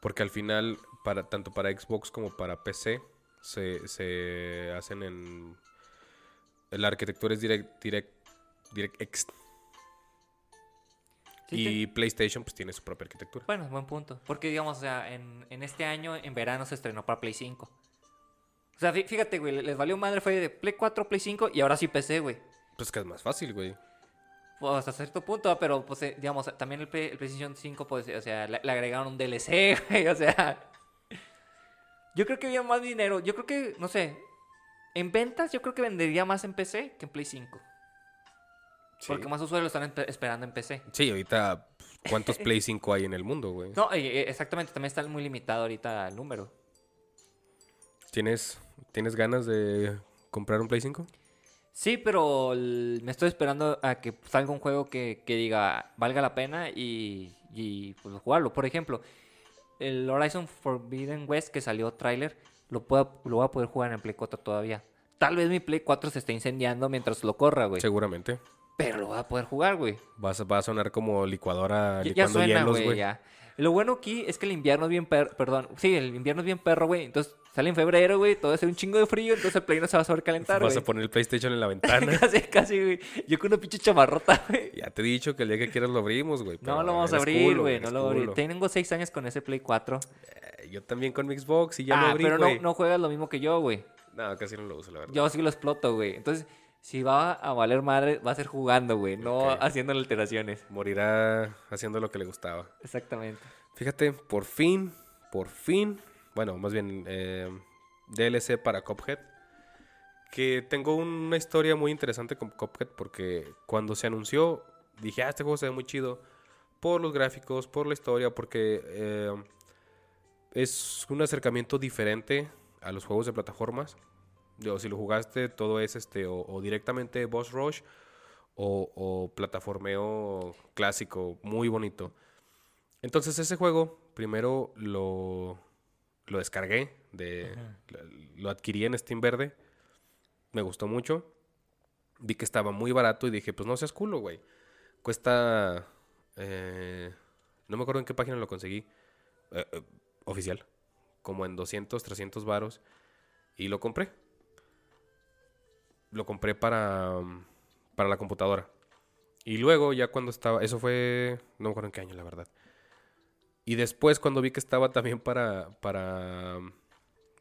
Porque al final, para, tanto para Xbox como para PC, se, se hacen en... La arquitectura es Direct, direct, DirectX. sí y te- PlayStation pues tiene su propia arquitectura. Bueno, buen punto. Porque, digamos, o sea, en, en este año, en verano, se estrenó para Play 5. O sea, fí- fíjate, güey, les valió madre, fue de Play 4, Play 5 y ahora sí PC, güey. Pues que es más fácil, güey. Pues hasta cierto punto, pero, pues, eh, digamos, también el, Play- el PlayStation 5, pues, o sea, le, le agregaron un DLC, güey, o sea... Yo creo que había más dinero. Yo creo que, no sé, en ventas yo creo que vendería más en PC que en Play 5. Sí. Porque más usuarios lo están esperando en PC. Sí, ahorita, ¿cuántos Play 5 hay en el mundo, güey? No, eh, eh, exactamente, también está muy limitado ahorita el número. ¿Tienes, ¿Tienes ganas de comprar un Play 5? Sí, pero el- me estoy esperando a que salga un juego que, que diga valga la pena y, y, pues jugarlo. Por ejemplo, el Horizon Forbidden West que salió tráiler, lo, pueda- lo voy a poder jugar en Play 4 todavía. Tal vez mi Play 4 se esté incendiando mientras lo corra, güey. Seguramente. Pero lo voy a poder jugar, güey. Va a sonar como licuadora Ya, ya licuando suena, hielos, güey. ya. Lo bueno aquí es que el invierno es bien perro, perdón, sí, el invierno es bien perro, güey. Entonces sale en febrero, güey, todo hace un chingo de frío, entonces el Play no se va a sobrecalentar, Vas güey. a poner el PlayStation en la ventana. casi, casi, güey. Yo con una pinche chamarrota, güey. ya te he dicho que el día que quieras lo abrimos, güey. No lo vamos a abrir, culo, güey. No lo voy a abrir. culo. Tengo seis años con ese Play 4. Eh, Yo también con mi Xbox y ya lo ah, abrí, pero no, güey. no juegas lo mismo que yo, güey. No, casi no lo uso, la verdad. Yo sí lo exploto, güey. Entonces, si va a valer madre, va a ser jugando, güey. No haciendo alteraciones. Morirá haciendo lo que le gustaba. Exactamente. Fíjate, por fin, por fin, bueno, más bien eh, DLC para Cuphead. Que tengo una historia muy interesante con Cuphead porque cuando se anunció dije, ah, este juego se ve muy chido por los gráficos, por la historia, porque eh, es un acercamiento diferente a los juegos de plataformas. Si lo jugaste, todo es este, o, directamente Boss Rush o plataformeo clásico, muy bonito. Entonces ese juego primero lo, lo descargué, de, lo, lo adquirí en Steam Verde, me gustó mucho, vi que estaba muy barato y dije, pues no seas culo, güey. Cuesta, eh, no me acuerdo en qué página lo conseguí, eh, eh, oficial, como en 200, 300 varos, y lo compré. Lo compré para, para la computadora. Y luego ya cuando estaba, eso fue, no me acuerdo en qué año, la verdad. Y después cuando vi que estaba también para, para,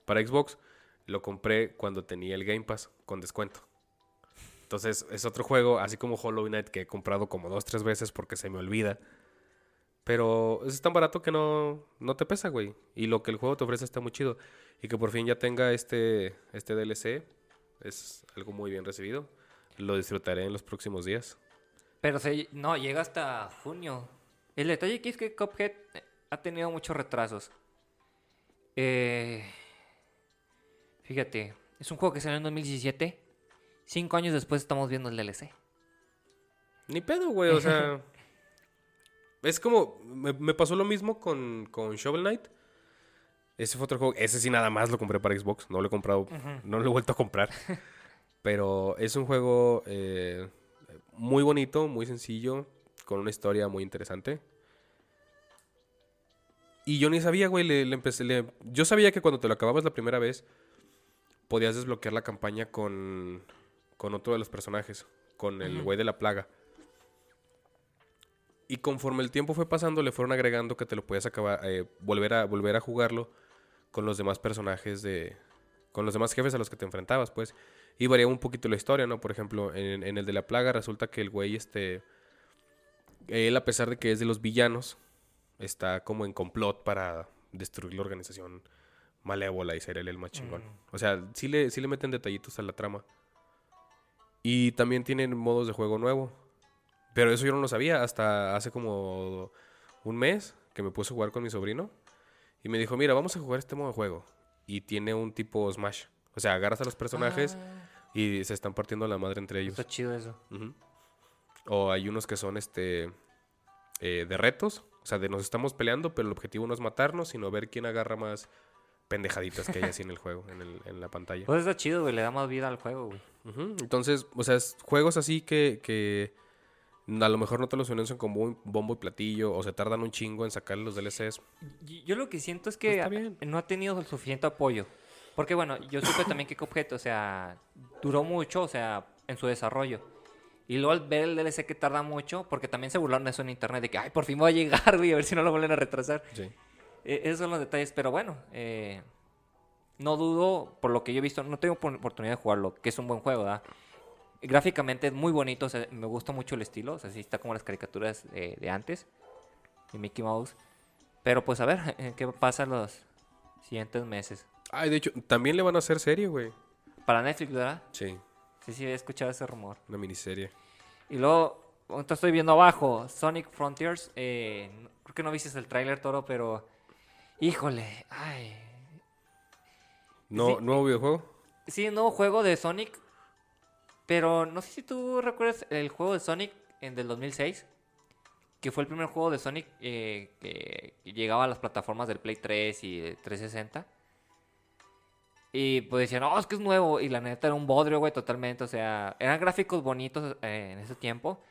para Xbox, lo compré cuando tenía el Game Pass con descuento. Entonces es otro juego, así como Hollow Knight, que he comprado como dos, tres veces porque se me olvida. Pero es tan barato que no, no te pesa, güey. Y lo que el juego te ofrece está muy chido. Y que por fin ya tenga este, este DLC es algo muy bien recibido. Lo disfrutaré en los próximos días. Pero se, no, llega hasta junio. El detalle aquí es que Cuphead ha tenido muchos retrasos. Eh, fíjate, es un juego que salió en 2017. Cinco años después estamos viendo el DLC. Ni pedo, güey, o sea. es como. Me, me pasó lo mismo con, con Shovel Knight. Ese fue otro juego. Ese sí nada más lo compré para Xbox. No lo he comprado. No lo he vuelto a comprar. Pero es un juego eh, muy bonito, muy sencillo. Con una historia muy interesante. Y yo ni sabía, güey. Le, le empecé. le- Yo sabía que cuando te lo acababas la primera vez. Podías desbloquear la campaña con. Con otro de los personajes. Con el güey de la plaga. Y conforme el tiempo fue pasando, le fueron agregando que te lo podías acabar, eh, volver, a, volver a jugarlo con los demás personajes de. con los demás jefes a los que te enfrentabas, pues. Y variaba un poquito la historia, ¿no? Por ejemplo, en, en el de la plaga resulta que el güey, este. Él, a pesar de que es de los villanos, está como en complot para destruir la organización malévola y ser él el más chingón. O sea, sí le, sí le meten detallitos a la trama. Y también tienen modos de juego nuevo. Pero eso yo no lo sabía hasta hace como un mes que me puse a jugar con mi sobrino. Y me dijo, mira, vamos a jugar este modo de juego. Y tiene un tipo Smash. O sea, agarras a los personajes Ah, y se están partiendo la madre entre ellos. está chido eso. O hay unos que son este eh, de retos. O sea, de nos estamos peleando, pero el objetivo no es matarnos, sino ver quién agarra más pendejaditas que hay así en el juego, en, el- en la pantalla. Pues está chido, güey. Le da más vida al juego, güey. Entonces, o sea, es juegos así que, que a lo mejor no te los anuncian con bom- bombo y platillo, o se tardan un chingo en sacar los DLCs. Yo lo que siento es Pues que bien. no ha tenido el suficiente apoyo. Porque bueno, yo supe también que Cuphead, o sea, duró mucho, o sea, en su desarrollo. Y luego al ver el DLC que tarda mucho, porque también se burlaron de eso en internet, de que, ay, por fin voy a llegar, güey, a ver si no lo vuelven a retrasar. Sí. Eh, esos son los detalles, pero bueno, eh, no dudo, por lo que yo he visto, no tengo por- oportunidad de jugarlo, que es un buen juego, ¿verdad? Gráficamente es muy bonito, o sea, me gusta mucho el estilo, o sea, sí está como las caricaturas eh, de antes, de Mickey Mouse. Pero pues a ver, eh, qué pasa los siguientes meses. Ay, de hecho, también le van a hacer serie, güey. Para Netflix, ¿verdad? Sí, Sí, sí, he escuchado ese rumor. una miniserie. Y luego, ahorita estoy viendo abajo, Sonic Frontiers, eh, creo que no viste el tráiler, Toro, pero... Híjole, ay, No, Sí. ¿Nuevo videojuego? Sí, nuevo juego de Sonic. Pero no sé si tú recuerdas el juego de Sonic en del 2006. Que fue el primer juego de Sonic eh, que llegaba a las plataformas del Play 3 y de 360. Y pues decían, no, es que es nuevo. Y la neta era un bodrio, güey, totalmente. O sea, eran gráficos bonitos eh, en ese tiempo.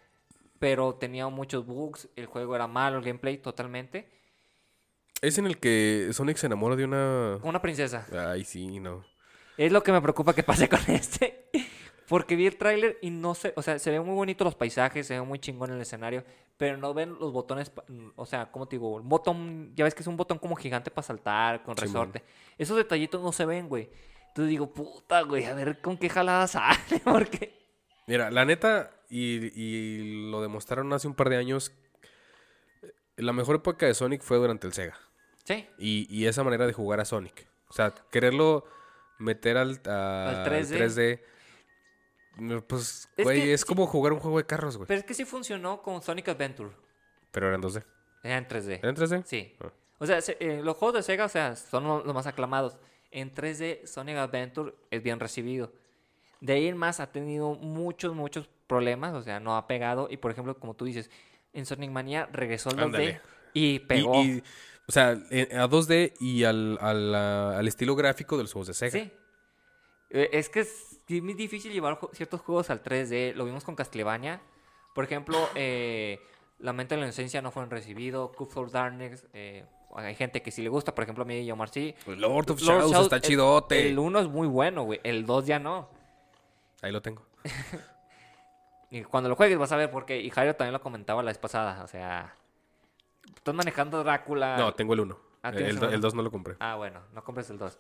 Pero tenía muchos bugs. El juego era malo, el gameplay totalmente. Es en el que Sonic se enamora de una... Una princesa. Ay, sí, no. Es lo que me preocupa que pase con este. Porque vi el tráiler y no sé, o sea, se ven muy bonitos los paisajes, se ve muy chingón el escenario, pero no ven los botones, mm, o sea, ¿cómo te digo? Un botón, ya ves que es un botón como gigante para saltar, con resorte. Esos detallitos no se ven, güey. Entonces digo, puta, güey, a ver con qué jalada sale, porque... Mira, la neta, y, y lo demostraron hace un par de años, eh, la mejor época de Sonic fue durante el Sega. Sí, Y, y esa manera de jugar a Sonic. O sea, quererlo meter al, a- Al al 3D. 3D. no, Pues, Es güey, que es sí- como jugar un juego de carros, güey. pero es que sí funcionó con Sonic Adventure. Pero eran 2D. Era en 3D. ¿Eran 3D? Sí. Ah. O sea, se- eh, los juegos de Sega, o sea, son lo- los más aclamados. En 3D, Sonic Adventure es bien recibido. De ahí en más ha tenido muchos, muchos problemas, o sea, no ha pegado. Y por ejemplo, como tú dices, en Sonic Mania regresó el 2D Ándale. y pegó. y, o sea, a 2D y al, al, al estilo gráfico de los juegos de Sega. Sí. Eh, Es que es difícil llevar ciertos juegos al 3D. Lo vimos con Castlevania. Por ejemplo, eh, Lamento de la Inocencia no fue recibido. Cup for Darkness, eh, hay gente que sí le gusta. Por ejemplo, a mí y Omar sí. Lord of Lord Shadows Shadows, está el- chidote. El 1 es muy bueno, güey. El 2 ya no. Ahí lo tengo. Y cuando lo juegues vas a ver porque y Jairo también lo comentaba la vez pasada, o sea, estás manejando Drácula. No, tengo el 1. Ah, ¿tienes el, el uno? 2 no lo compré. Ah, bueno, no compres el 2.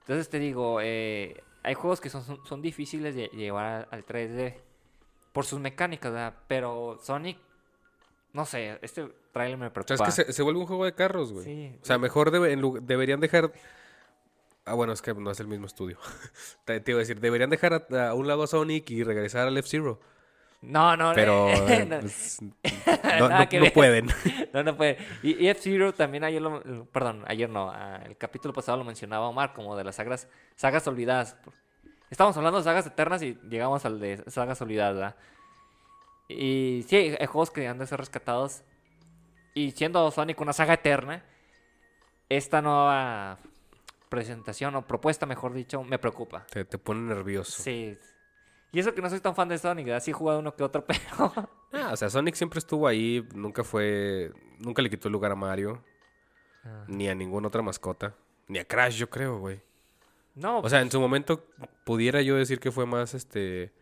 Entonces te digo, eh, hay juegos que son, son, son difíciles de llevar al 3D por sus mecánicas, ¿verdad? Pero Sonic, no sé, este trailer me O sea, preocupa. es que se, se vuelve un juego de carros, güey. Sí. O sea, mejor debe- en lu- deberían dejar... Ah, bueno, es que no es el mismo estudio. te, te iba a decir, deberían dejar a, a un lado a Sonic y regresar al F-Zero. No, no, Pero eh, no, pues, no, pueden. no, no puede. Y, y F-Zero también ayer lo, perdón, ayer no, ah, el capítulo pasado lo mencionaba Omar como de las sagas, sagas olvidadas. Estábamos hablando de sagas eternas y llegamos al de sagas olvidadas, ¿verdad? Y sí, hay hay juegos que han de ser rescatados. Y siendo Sonic una saga eterna, esta nueva presentación o propuesta, mejor dicho, me preocupa. Te, te pone nervioso. Sí. Y eso que no soy tan fan de Sonic, ¿verdad? sí he jugado uno que otro, pero... Ah, o sea, Sonic siempre estuvo ahí, nunca fue, nunca le quitó el lugar a Mario, Ah. ni a ninguna otra mascota, ni a Crash, yo creo, güey. No, O sea, en su momento pudiera yo decir que fue más, este,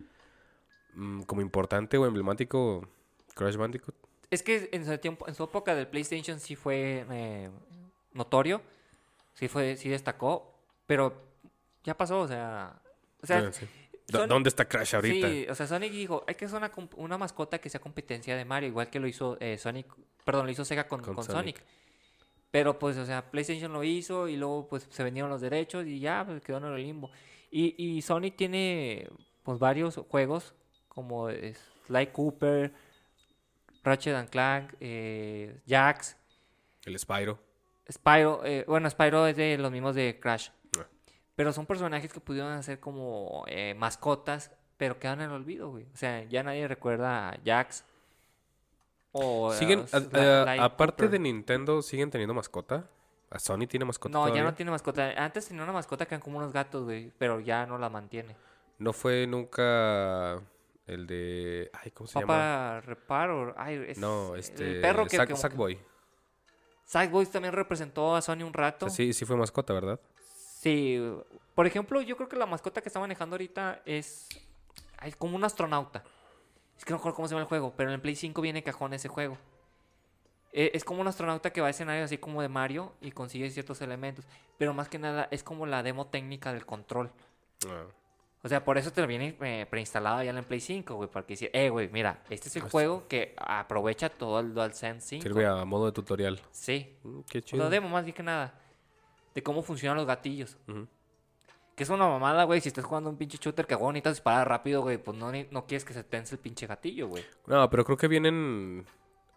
mm, como importante o emblemático Crash Bandicoot. Es que en su tiempo, en su época del PlayStation sí fue eh, notorio, sí fue, sí destacó, pero ya pasó, o sea, o sea, Ah, sí. Sonic- ¿Dónde está Crash ahorita? sí, o sea, Sonic dijo, hay que hacer una, una mascota que sea competencia de Mario, igual que lo hizo eh, Sonic, perdón, lo hizo Sega con, Con con Sonic. Sonic. Pero pues, o sea, PlayStation lo hizo y luego pues se vendieron los derechos y ya pues, quedó en el limbo. Y, y Sonic tiene pues varios juegos como Sly Cooper, Ratchet and Clank, eh, Jax, El Spyro. Spyro, eh, bueno, Spyro es de los mismos de Crash. Pero son personajes que pudieron hacer como eh, mascotas, pero quedan en el olvido, güey. O sea, ya nadie recuerda a Jax. O Siguen, eh, a- Sly- a- aparte Cooper. de Nintendo, ¿siguen teniendo mascota? ¿A Sony tiene mascota No, ya no tiene mascota. Antes tenía una mascota que eran como unos gatos, güey, pero ya no la mantiene. No fue nunca el de... Ay, ¿cómo se llama? Papa Reparo, ay, es No, este... el perro que, Sack- que- Sackboy. Sackboy también representó a Sony un O rato. sea, sí, sí fue mascota, ¿verdad? Sí, por ejemplo, yo creo que la mascota que está manejando ahorita es, ay, como un astronauta. Es que no recuerdo cómo se llama el juego, pero en el Play 5 viene cajón ese juego. Eh, es como un astronauta que va a escenarios así como de Mario y consigue ciertos elementos. Pero más que nada es como la demo técnica del control. Ah. O sea, por eso te lo viene eh, preinstalado ya en el Play 5, güey. Para que decir, eh, güey, mira, este es el juego que aprovecha todo el DualSense 5. Sirve a modo de tutorial. Sí, Mm, qué chido. la demo más bien que nada. De cómo funcionan los gatillos. Que es una mamada, güey. Si estás jugando un pinche shooter que güey, necesitas disparar rápido, güey, pues no, no quieres que se tense el pinche gatillo, güey. No, pero creo que vienen...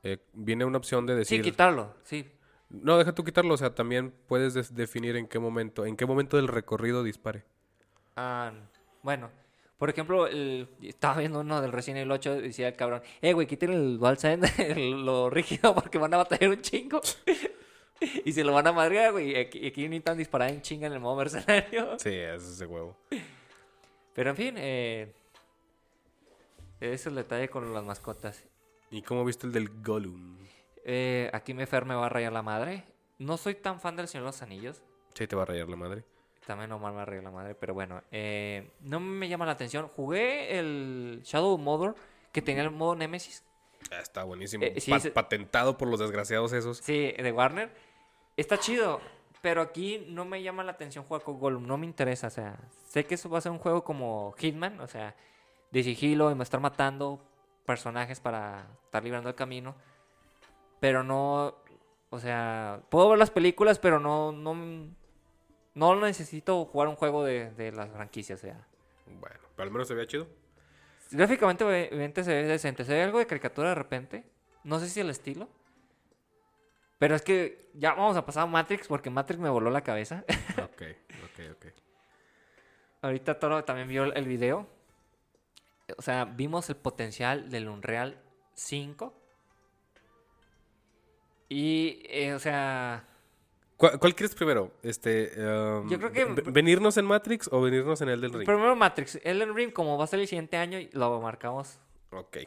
eh, viene una opción de Sí, decir... quitarlo, sí. No, deja tú quitarlo. O sea, también puedes des- definir en qué momento... En qué momento del recorrido dispare. Ah, bueno, por ejemplo, el- estaba viendo uno del Resident Evil 8 y decía el cabrón, eh, güey, quiten el DualSense, el- lo rígido, porque van a batallar un chingo. y se lo van a madrear, güey. Y aquí, aquí necesitan disparar en chinga en el modo mercenario. Sí, es ese huevo. Pero en fin, eh, ese es el detalle con las mascotas. ¿Y cómo viste el del Gollum? Eh, aquí me Fer me va a rayar la madre. No soy tan fan del Señor de los Anillos. Sí, te va a rayar la madre. También Omar me va a rayar la madre, pero bueno. eh, no me llama la atención. Jugué el Shadow Mordor, que tenía el modo Nemesis. Ah, está buenísimo. Eh, sí, Patentado por los desgraciados esos. Sí, de Warner. Está chido, pero aquí no me llama la atención jugar con Gollum. No me interesa, o sea, sé que eso va a ser un juego como Hitman, o sea, de sigilo y me estar matando personajes para estar librando el camino. Pero no, o sea, puedo ver las películas, pero no, no, no necesito jugar un juego de, de las franquicias, o sea. Bueno, pero al menos se veía chido. Gráficamente, obviamente, se ve decente. Se ve algo de caricatura de repente. No sé si el estilo. Pero es que ya vamos a pasar a Matrix porque Matrix me voló la cabeza. Ok, ok, ok. Ahorita Toro también vio el video. O sea, vimos el potencial del Unreal 5. Y, eh, o sea, ¿Cuál, cuál quieres primero? Este, um, Yo creo que- ve- ¿Venirnos en Matrix o venirnos en Elden Ring? primero Matrix. Elden Ring, como va a ser el siguiente año, lo marcamos Ok.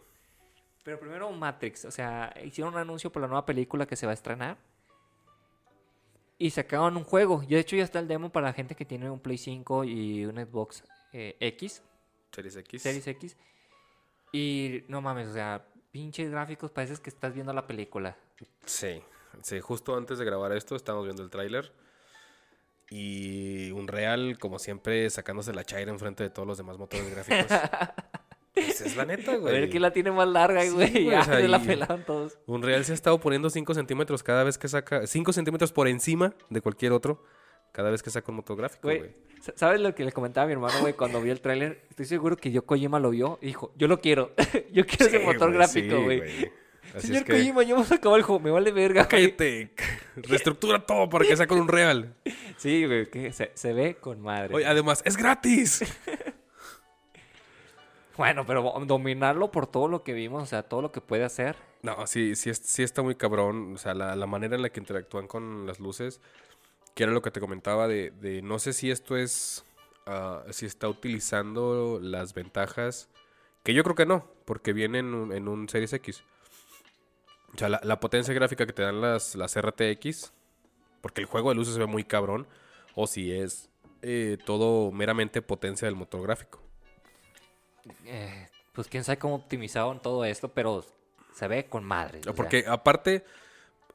Pero primero Matrix, o sea, hicieron un anuncio por la nueva película que se va a estrenar. Y sacaron un juego. Y de hecho ya está el demo para la gente que tiene un Play 5 y un Xbox eh, X, Series X. Series X. Y no mames, o sea, pinches gráficos, pareces que estás viendo la película. Sí, sí, justo antes de grabar esto estábamos viendo el tráiler. Y un real, como siempre, sacándose la chaira enfrente de todos los demás motores gráficos. Pues es la neta, A güey. ver quién la tiene más larga, Sí, güey. güey, ya o sea, se la pelaron todos. Unreal se ha estado poniendo 5 centímetros cada vez que saca. 5 centímetros por encima de cualquier otro. Cada vez que saca un motor gráfico, Güey. ¿Sabes lo que le comentaba a mi hermano, güey, cuando vio el tráiler? Estoy seguro que yo Kojima lo vio y dijo, yo lo quiero. yo quiero ese Sí, motor güey, gráfico, sí, güey. Señor es que, Kojima, ya hemos acabado el juego, me vale verga. güey. cállate. Reestructura todo para que con un real. Sí, güey, que se, se ve con madre. Oye, además, es gratis. Bueno, pero dominarlo por todo lo que vimos, o sea, todo lo que puede hacer. No, sí, sí, es- sí está muy cabrón. O sea, la, manera en la que interactúan con las luces, que era lo que te comentaba de, de no sé si esto es, ah, si está utilizando las ventajas, que yo creo que no, porque viene en un, Series X. O sea, la, la potencia gráfica que te dan las, las RTX, porque el juego de luces se ve muy cabrón, o si es eh, todo meramente potencia del motor gráfico. Eh, pues quién sabe cómo optimizaron todo esto, pero se ve con madre. o sea. Porque aparte,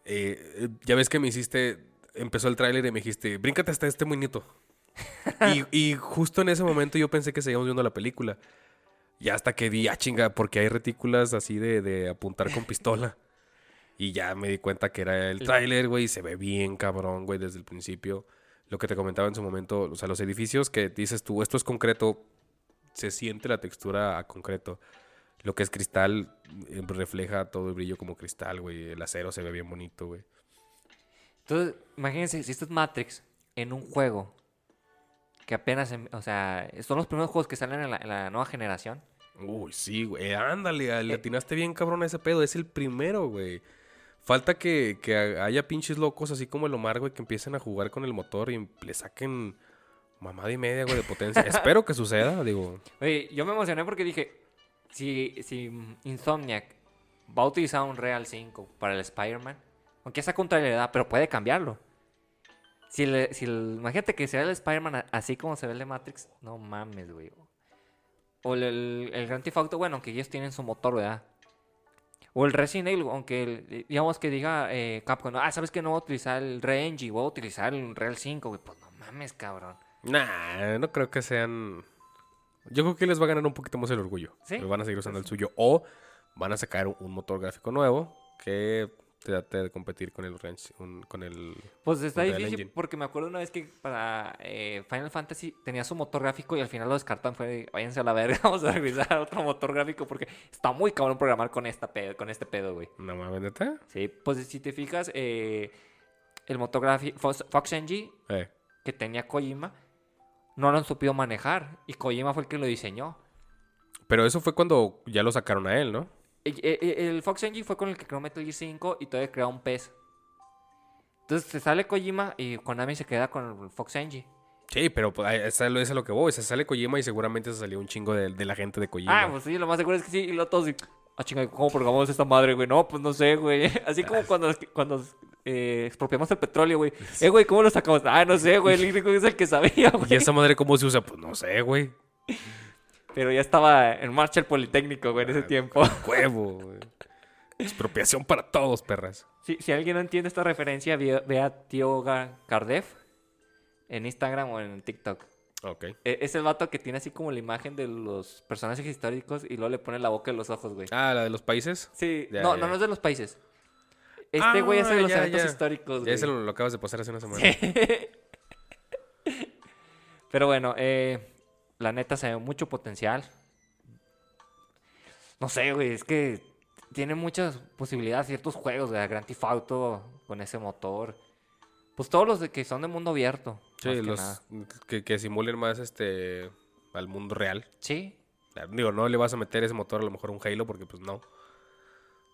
eh, ya ves que me hiciste, empezó el tráiler y me dijiste, bríncate hasta este muñito. y, y justo en ese momento yo pensé que seguíamos viendo la película. Y hasta que vi, ah, chinga, porque hay retículas así de, de apuntar con pistola. Y ya me di cuenta que era el tráiler, güey, y se ve bien cabrón, güey, desde el principio. Lo que te comentaba en su momento, o sea, los edificios que dices tú, esto es concreto, se siente la textura a concreto. Lo que es cristal eh, refleja todo el brillo como cristal, güey. El acero se ve bien bonito, güey. Entonces, imagínense, si esto es Matrix en un juego que apenas, em- o sea, son los primeros juegos que salen en la, en la nueva generación. Uy, sí, güey. Eh, ándale, le atinaste bien cabrón a ese pedo. Es el primero, güey. Falta que, que haya pinches locos así como el Omar, güey, que empiecen a jugar con el motor y le saquen mamada y media, güey, de potencia. Espero que suceda, digo. Oye, yo me emocioné porque dije, si, si Insomniac va a utilizar un Real 5 para el Spider-Man, aunque esa contra le da, pero puede cambiarlo. Si, si imagínate que sea el Spider-Man así como se ve el de Matrix, no mames, güey. O el, el, el Grand Theft Auto, bueno, aunque ellos tienen su motor, ¿verdad? O el Resident Evil, aunque el- digamos que diga eh, Capcom, ah, ¿sabes que no voy a utilizar el Re-Engine? Voy a utilizar el Real 5, güey. Pues no mames, cabrón. Nah, no creo que sean. Yo creo que les va a ganar un poquito más el orgullo. ¿Sí? Pero Van a seguir usando el suyo. O van a sacar un, motor gráfico nuevo que te trate de competir con el Range, un- con el. Pues está difícil Engine. porque me acuerdo una vez que para eh, Final Fantasy tenía su motor gráfico y al final lo descartan. Fue váyanse a la verga, vamos a revisar otro motor gráfico porque está muy cabrón programar con, esta pedo, con este pedo, güey. No mames, neta. Sí, pues si te fijas, eh, el motor gráfico Fox, Fox NG Eh. que tenía Kojima no lo han supido manejar y Kojima fue el que lo diseñó. Pero eso fue cuando ya lo sacaron a él, ¿no? Y- e- e- El Fox Engine fue con el que creó Metal Gear 5 y todavía creó un pez. Entonces se sale Kojima y Konami se queda con el Fox Engine. Sí, pero pues, eso es lo- eso es a lo que voy. Se sale Kojima y seguramente se salió un chingo de, de la gente de Kojima. Ah, pues sí, lo más seguro es que sí. Y lo todos. y, Ah, chinga, ¿cómo programamos esta madre, güey? No, pues no sé, güey. Así como cuando, cuando eh, expropiamos el petróleo, güey. Eh, güey, ¿cómo lo sacamos? Ah, no sé, güey. El único es el que sabía, güey. ¿Y esa madre cómo se usa? Pues no sé, güey. Pero ya estaba en marcha el Politécnico, güey, en ese tiempo. Huevo, güey. Expropiación para todos, perras. Si, si alguien no entiende esta referencia, ve, ve a Tío Cardef en Instagram o en TikTok. Ok. E- Es el vato que tiene así como la imagen de los personajes históricos y luego le pone la boca en los ojos, güey. Ah, la de los países. Sí, Ya, no, ya. no, no es de los países. Este güey Ah, los ya, eventos ya. históricos, Ya güey. ese lo, lo acabas de pasar hace una semana. Pero bueno, eh, la neta se ve mucho potencial. No sé, güey, es que tiene muchas posibilidades ciertos juegos, de Grand Theft Auto con ese motor. Pues todos los de que son de mundo abierto. Sí, que los que, que simulen más este al mundo real. Sí, Digo, no le vas a meter ese motor a lo mejor a un Halo porque pues no.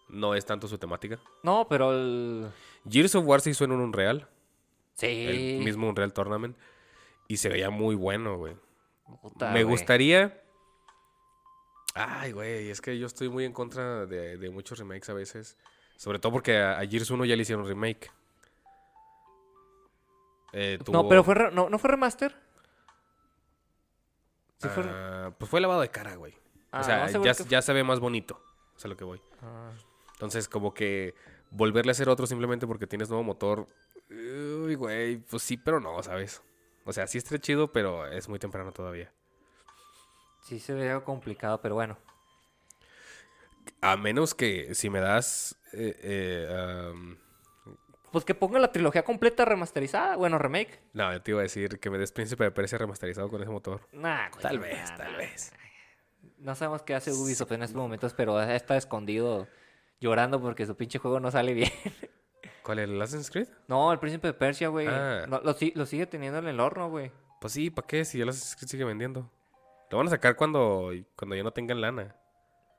No es tanto su temática. no, pero el... Gears of War se hizo en un Unreal. Sí. El mismo Unreal Tournament. Y se veía muy bueno, güey. Puta, Me güey. gustaría. Ay, güey, es que yo estoy muy en contra de, de muchos remakes a veces. Sobre todo porque a, a Gears 1 ya le hicieron remake. Eh, No, tuvo- pero fue... re- No, ¿no fue remaster? Sí fue... Ah, pues fue lavado de cara, güey. Ah, o sea, no, ya, que ya se ve más bonito. O sea, lo que voy. Ah. Entonces, como que volverle a hacer otro simplemente porque tienes nuevo motor. Uy, güey, pues sí, pero no, ¿sabes? O sea, sí está chido, pero es muy temprano todavía. Sí se ve algo complicado, pero bueno. A menos que si me das eh, eh, am, Pues que ponga la trilogía completa remasterizada. Bueno, remake. No, yo te iba a decir que me des Príncipe de Persia remasterizado con ese motor. Nah, güey, Tal vez, nah. tal vez. No sabemos qué hace Ubisoft en estos momentos, pero está escondido llorando porque su pinche juego no sale bien. ¿Cuál el Assassin's Creed? No, el príncipe de Persia, güey. Ah. No, lo, si- lo sigue teniendo en el horno, güey. Pues sí, ¿para qué? Si el Assassin's Creed sigue vendiendo. Lo van a sacar cuando, cuando ya no tengan lana.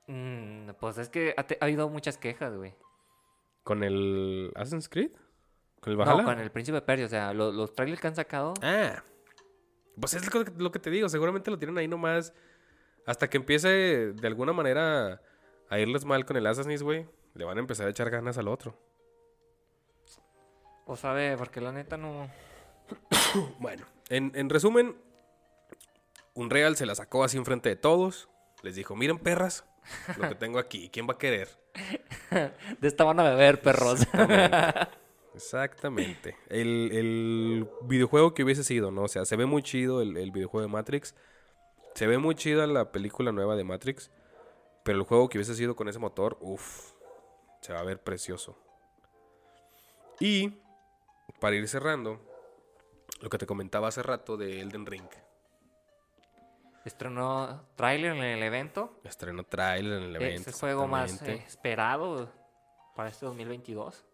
Mm, pues es que ha, te- ha habido muchas quejas, güey. ¿Con el Assassin's Creed? ¿Con el Valhalla? No, con el príncipe de Persia. O sea, lo- los trailers que han sacado. Ah. Pues es lo que, lo que te digo. Seguramente lo tienen ahí nomás. Hasta que empiece de alguna manera a irles mal con el Assassin's, güey. Le van a empezar a echar ganas al otro. Pues a ver, porque la neta no. Bueno, en, en resumen, Unreal se la sacó así enfrente de todos. Les dijo, miren perras, lo que tengo aquí. ¿Quién va a querer? De esta van a beber, perros. Exactamente. El, el videojuego que hubiese sido, ¿no? O sea, se ve muy chido el, el videojuego de Matrix. Se ve muy chida la película nueva de Matrix. Pero el juego que hubiese sido con ese motor, uff, se va a ver precioso. Y, para ir cerrando, lo que te comentaba hace rato de Elden Ring. Estrenó trailer en el evento. Estrenó trailer en el evento. Es el juego más eh, esperado para este 2022.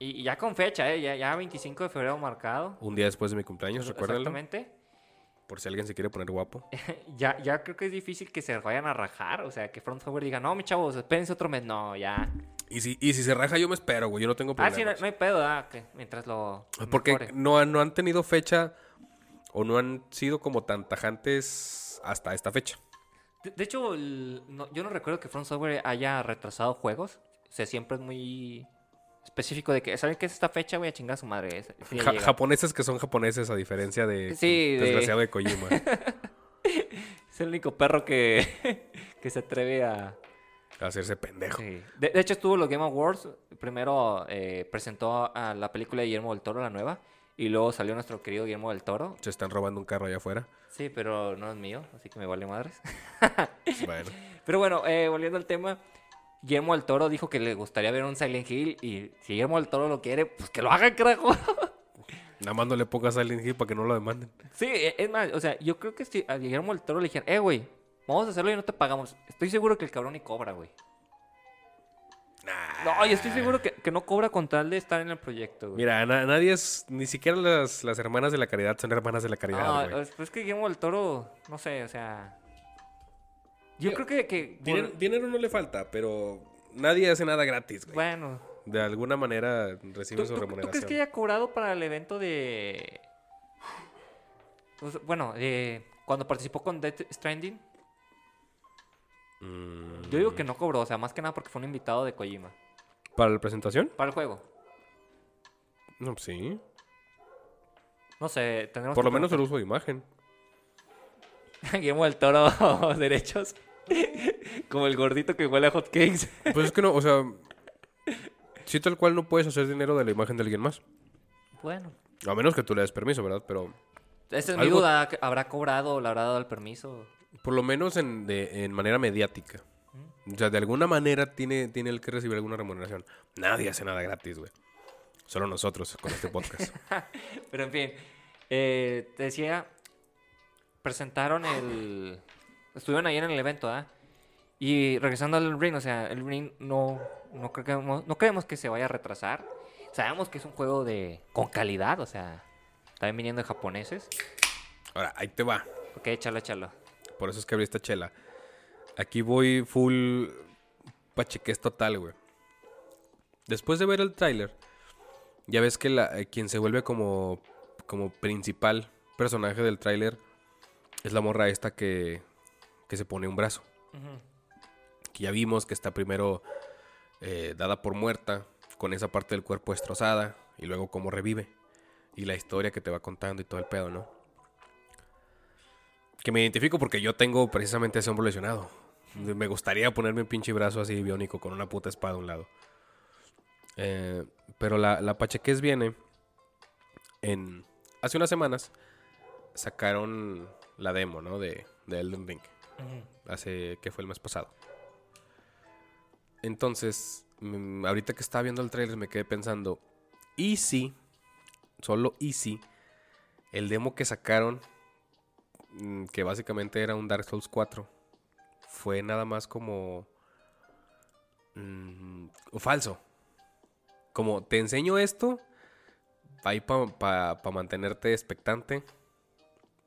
Y, y ya con fecha, ¿eh? Ya, ya 25 de febrero marcado. Un día después de mi cumpleaños, recuérdenlo. Exactamente. Por si alguien se quiere poner guapo. Ya, ya creo que es difícil que se vayan a rajar. O sea, que Front Software diga, no, mi chavos, espérense otro mes. No, ya. Y si, y si se raja, yo me espero, güey. Yo no tengo Ah, problema. sí, no, no hay pedo, ah, que mientras lo. Porque mejore. no, han- no han tenido fecha o no han sido como tan tajantes hasta esta fecha. De, de hecho, el- no- yo no recuerdo que Front Software haya retrasado juegos. O sea, siempre es muy específico de que, ¿saben qué es esta fecha? Voy a chingar a su madre. Sí Ja- japoneses que son japoneses, a diferencia de Sí, de- desgraciado de Kojima. Es el único perro que, que se atreve a. a hacerse pendejo. Sí. De, de hecho, estuvo los Game Awards. Primero eh, presentó a la película de Guillermo del Toro, la nueva. Y luego salió nuestro querido Guillermo del Toro. Se están robando un carro allá afuera. Sí, pero no es mío, así que me vale madres. Bueno, Pero bueno, eh, volviendo al tema. Guillermo del Toro dijo que le gustaría ver un Silent Hill. Y si Guillermo del Toro lo quiere, pues que lo haga, carajo. nada más no le pongas Silent Hill para que no lo demanden. Sí, e- es más, o sea, yo creo que si a Guillermo del Toro le dijeran, eh, güey, vamos a hacerlo y no te pagamos. Estoy seguro que el cabrón ni cobra, güey. No, yo estoy seguro que, que no cobra con tal de estar en el proyecto, güey. Mira, na- nadie es, ni siquiera las, las hermanas de la caridad son hermanas de la caridad, Ah, güey. es, pues que Guillermo del Toro, no sé, o sea. Yo Yo- creo que. que por- Dinero, no le falta, pero nadie hace nada gratis, güey. bueno. De alguna manera recibe ¿Tú, su tú- tú remuneración. crees que haya cobrado para el evento de. Pues, bueno, de. Cuando participó con Death Stranding? Mm, Yo digo que no cobró, o sea, más que nada porque fue un invitado de Kojima. ¿Para la presentación? Para el juego. No, pues sí. No sé, tendremos Por lo menos el uso de imagen. Guillermo del Toro, derechos. Como el gordito que huele a hotcakes. Pues es que no, o sea... Sí, tal cual no puedes hacer dinero de la imagen de alguien más. Bueno. A menos que tú le des permiso, ¿verdad? Pero Esa es mi Algo- duda. ¿que ¿Habrá cobrado o le habrá dado el permiso? por lo menos en, de- en manera mediática. O sea, de alguna manera tiene, tiene el que recibir alguna remuneración. Nadie hace nada gratis, güey. Solo nosotros con este podcast. Pero en fin, eh, te decía, presentaron el... Estuvieron ahí en el evento, ¿ah? Y regresando al ring, o sea, el ring no, no, creemos, no creemos que se vaya a retrasar. Sabemos que es un juego de con calidad, o sea, también viniendo de japoneses. Ahora, ahí te va. Ok, échalo, échalo. Por eso es que abrí esta chela. Aquí voy full pacheques total, güey. Después de ver el tráiler, ya ves que la, eh, quien se vuelve como, como principal personaje del tráiler es la morra esta que, que se pone un brazo. Que ya vimos que está primero eh, dada por muerta, con esa parte del cuerpo destrozada, y luego cómo revive. Y la historia que te va contando y todo el pedo, ¿no? Que me identifico porque yo tengo precisamente ese hombro lesionado. Me gustaría ponerme un pinche brazo así biónico con una puta espada a un lado. Eh, pero la, la Pacheques viene en... Hace unas semanas sacaron la demo, ¿no? De, de Elden Ring. Hace... que fue el mes pasado. Entonces, mm, ahorita que estaba viendo el trailer me quedé pensando, ¿y si, solo y si, el demo que sacaron, mm, que básicamente era un Dark Souls 4, fue nada más como... mm, falso. Como te enseño esto, ahí para mantenerte expectante,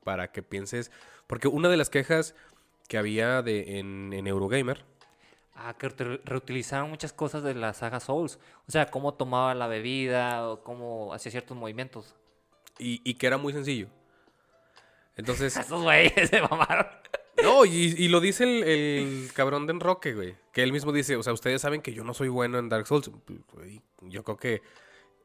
para que pienses... Porque una de las quejas que había de, en, en Eurogamer, Ah, que re- reutilizaron muchas cosas de la saga Souls. O sea, cómo tomaba la bebida o cómo hacía ciertos movimientos. y, y que era muy sencillo. Entonces, Esos güeyes se mamaron. no, y, y lo dice el, el cabrón de Enroque, güey. Que él mismo dice, o sea, ustedes saben que yo no soy bueno en Dark Souls. Güey, Yo creo que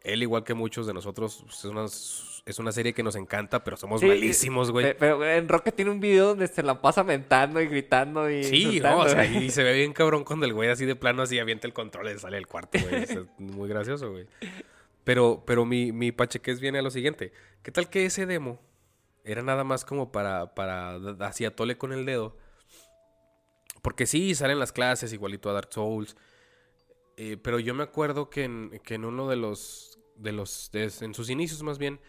él, igual que muchos de nosotros, pues, es una, es una serie que nos encanta, pero somos Sí, malísimos, güey. Pe- Pero en Rocket tiene un video donde se la pasa mentando y gritando y. Sí, no, o sea, y se ve bien cabrón cuando el güey así de plano así avienta el control y sale del cuarto, güey. Muy gracioso, güey. Pero, pero mi, mi pachequez viene a lo siguiente. ¿Qué tal que ese demo era nada más como para, para así a tole con el dedo? Porque sí, salen las clases igualito a Dark Souls. eh, pero yo me acuerdo que en, que en uno de los, de los, de- en sus inicios más bien,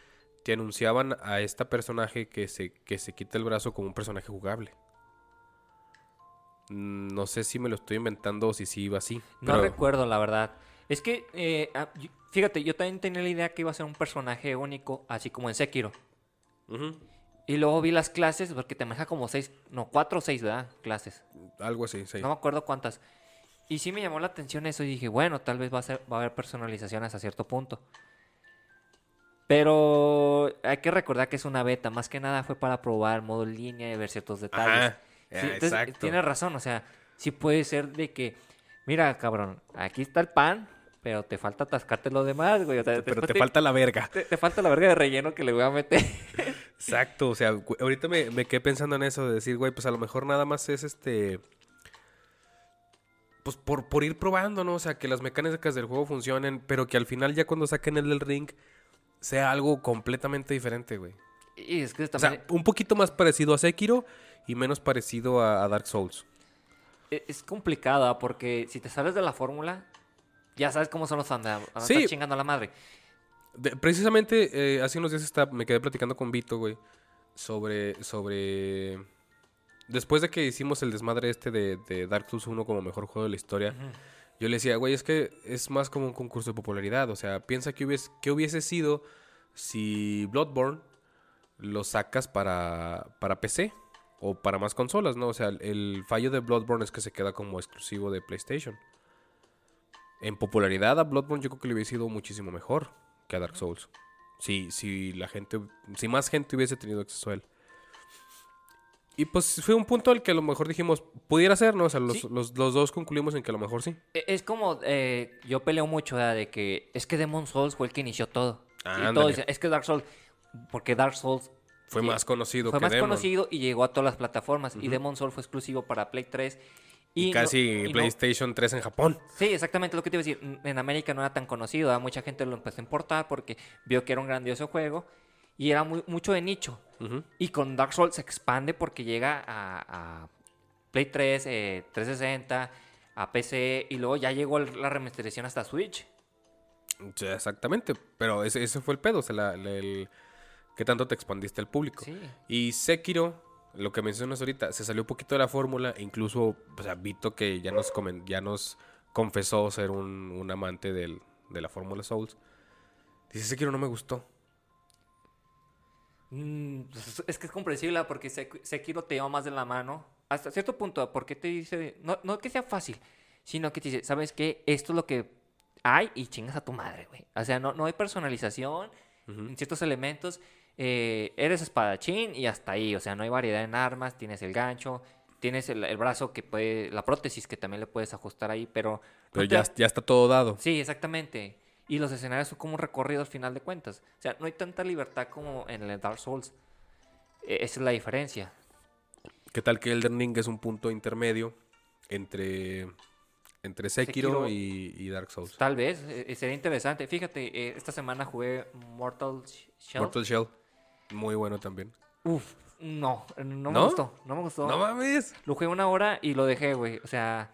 te anunciaban a esta personaje que se, que se quita el brazo como un personaje jugable. Mm, No sé si me lo estoy inventando o si sí iba así. No pero- recuerdo, la verdad. Es que, eh, ah, fíjate, yo también tenía la idea que iba a ser un personaje único, así como en Sekiro. Y luego vi las clases, porque te maneja como seis, no, cuatro o seis, ¿verdad? Clases. Algo así, sí. No me acuerdo cuántas. Y sí me llamó la atención eso y dije, bueno, tal vez va a, ser, va a haber personalización hasta cierto punto. Pero hay que recordar que es una beta. Más que nada fue para probar modo en línea y ver ciertos detalles. Ajá, Sí, entonces, exacto. Tienes razón, o sea, sí puede ser de que, mira, cabrón, aquí está el pan, pero te falta atascarte lo demás, güey. o sea, Pero te falta la verga. te, te falta la verga de relleno que le voy a meter. Exacto, o sea, ahorita me, me quedé pensando en eso, de decir, güey, pues a lo mejor nada más es este... Pues por, por ir probando, ¿no? O sea, que las mecánicas del juego funcionen, pero que al final ya cuando saquen el del ring sea algo completamente diferente, güey. y es que O también sea, un poquito más parecido a Sekiro y menos parecido a, a Dark Souls. e- es complicado, ¿ah? porque si te sales de la fórmula, ya sabes cómo son los fans, Sí. estás chingando a la madre. De- precisamente, eh, hace unos días está- me quedé platicando con Vito, güey, sobre, sobre... Después de que hicimos el desmadre este de, de Dark Souls 1 como mejor juego de la historia, yo le decía, güey, es que es más como un concurso de popularidad. O sea, piensa que hubiese, que hubiese sido si Bloodborne lo sacas para, para PC o para más consolas, ¿no? O sea, el, el fallo de Bloodborne es que se queda como exclusivo de PlayStation. En popularidad a Bloodborne yo creo que le hubiese sido muchísimo mejor que a Dark Souls. Si, si la gente, si más gente hubiese tenido acceso a él. Y pues fue un punto al que a lo mejor dijimos, pudiera ser, ¿no? O sea, los, Sí. los- los dos concluimos en que a lo mejor sí. E- Es como, eh, yo peleo mucho ¿verdad? de que es que Demon Souls fue el que inició todo. Ah, y todo ándale. dicen, es que Dark Souls, porque Dark Souls Fue Sí, más conocido fue que más Demon. conocido y llegó a todas las plataformas. Y Demon Souls fue exclusivo para Play 3. Y, casi y no- PlayStation 3 en Japón. Sí, exactamente lo que te iba a decir. En América no era tan conocido. ¿verdad? Mucha gente lo empezó a importar porque vio que era un grandioso juego. Y era muy, mucho de nicho. Y con Dark Souls se expande porque llega a, a Play 3, eh, 360, a PC. Y luego ya llegó la remasterización hasta Switch. Sí, exactamente. Pero ese, ese fue el pedo. O sea, la- la- el, ¿Qué tanto te expandiste al público? Sí. Y Sekiro, lo que mencionas ahorita, se salió un poquito de la fórmula. e Incluso, o sea, Vito que ya nos, comen- ya nos confesó ser un, un amante del- de la fórmula Souls. Dice, Sekiro no me gustó. Mm, pues, es que es comprensible porque Sek- Sekiro te lleva más de la mano. Hasta cierto punto, porque te dice, no, no que sea fácil, sino que te dice, ¿sabes qué? Esto es lo que hay y chingas a tu madre, güey. O sea, no, no hay personalización en ciertos elementos. eh, eres espadachín y hasta ahí. O sea, no hay variedad en armas, tienes el gancho, tienes el, el brazo que puede, la prótesis que también le puedes ajustar ahí, pero... no Pero te ya, ya está todo dado. Sí, exactamente. Y los escenarios son como un recorrido al final de cuentas. O sea, no hay tanta libertad como en el Dark Souls. E- esa es la diferencia. ¿Qué tal que Elden Ring es un punto intermedio entre, entre Sekiro, Sekiro. Y, y Dark Souls? Tal vez, eh, sería interesante. Fíjate, eh, esta semana jugué Mortal Sh- Shell. Mortal Shell. Muy bueno también. Uf, no, no me gustó. No me gustó. No mames. Lo jugué una hora y lo dejé, güey. O sea,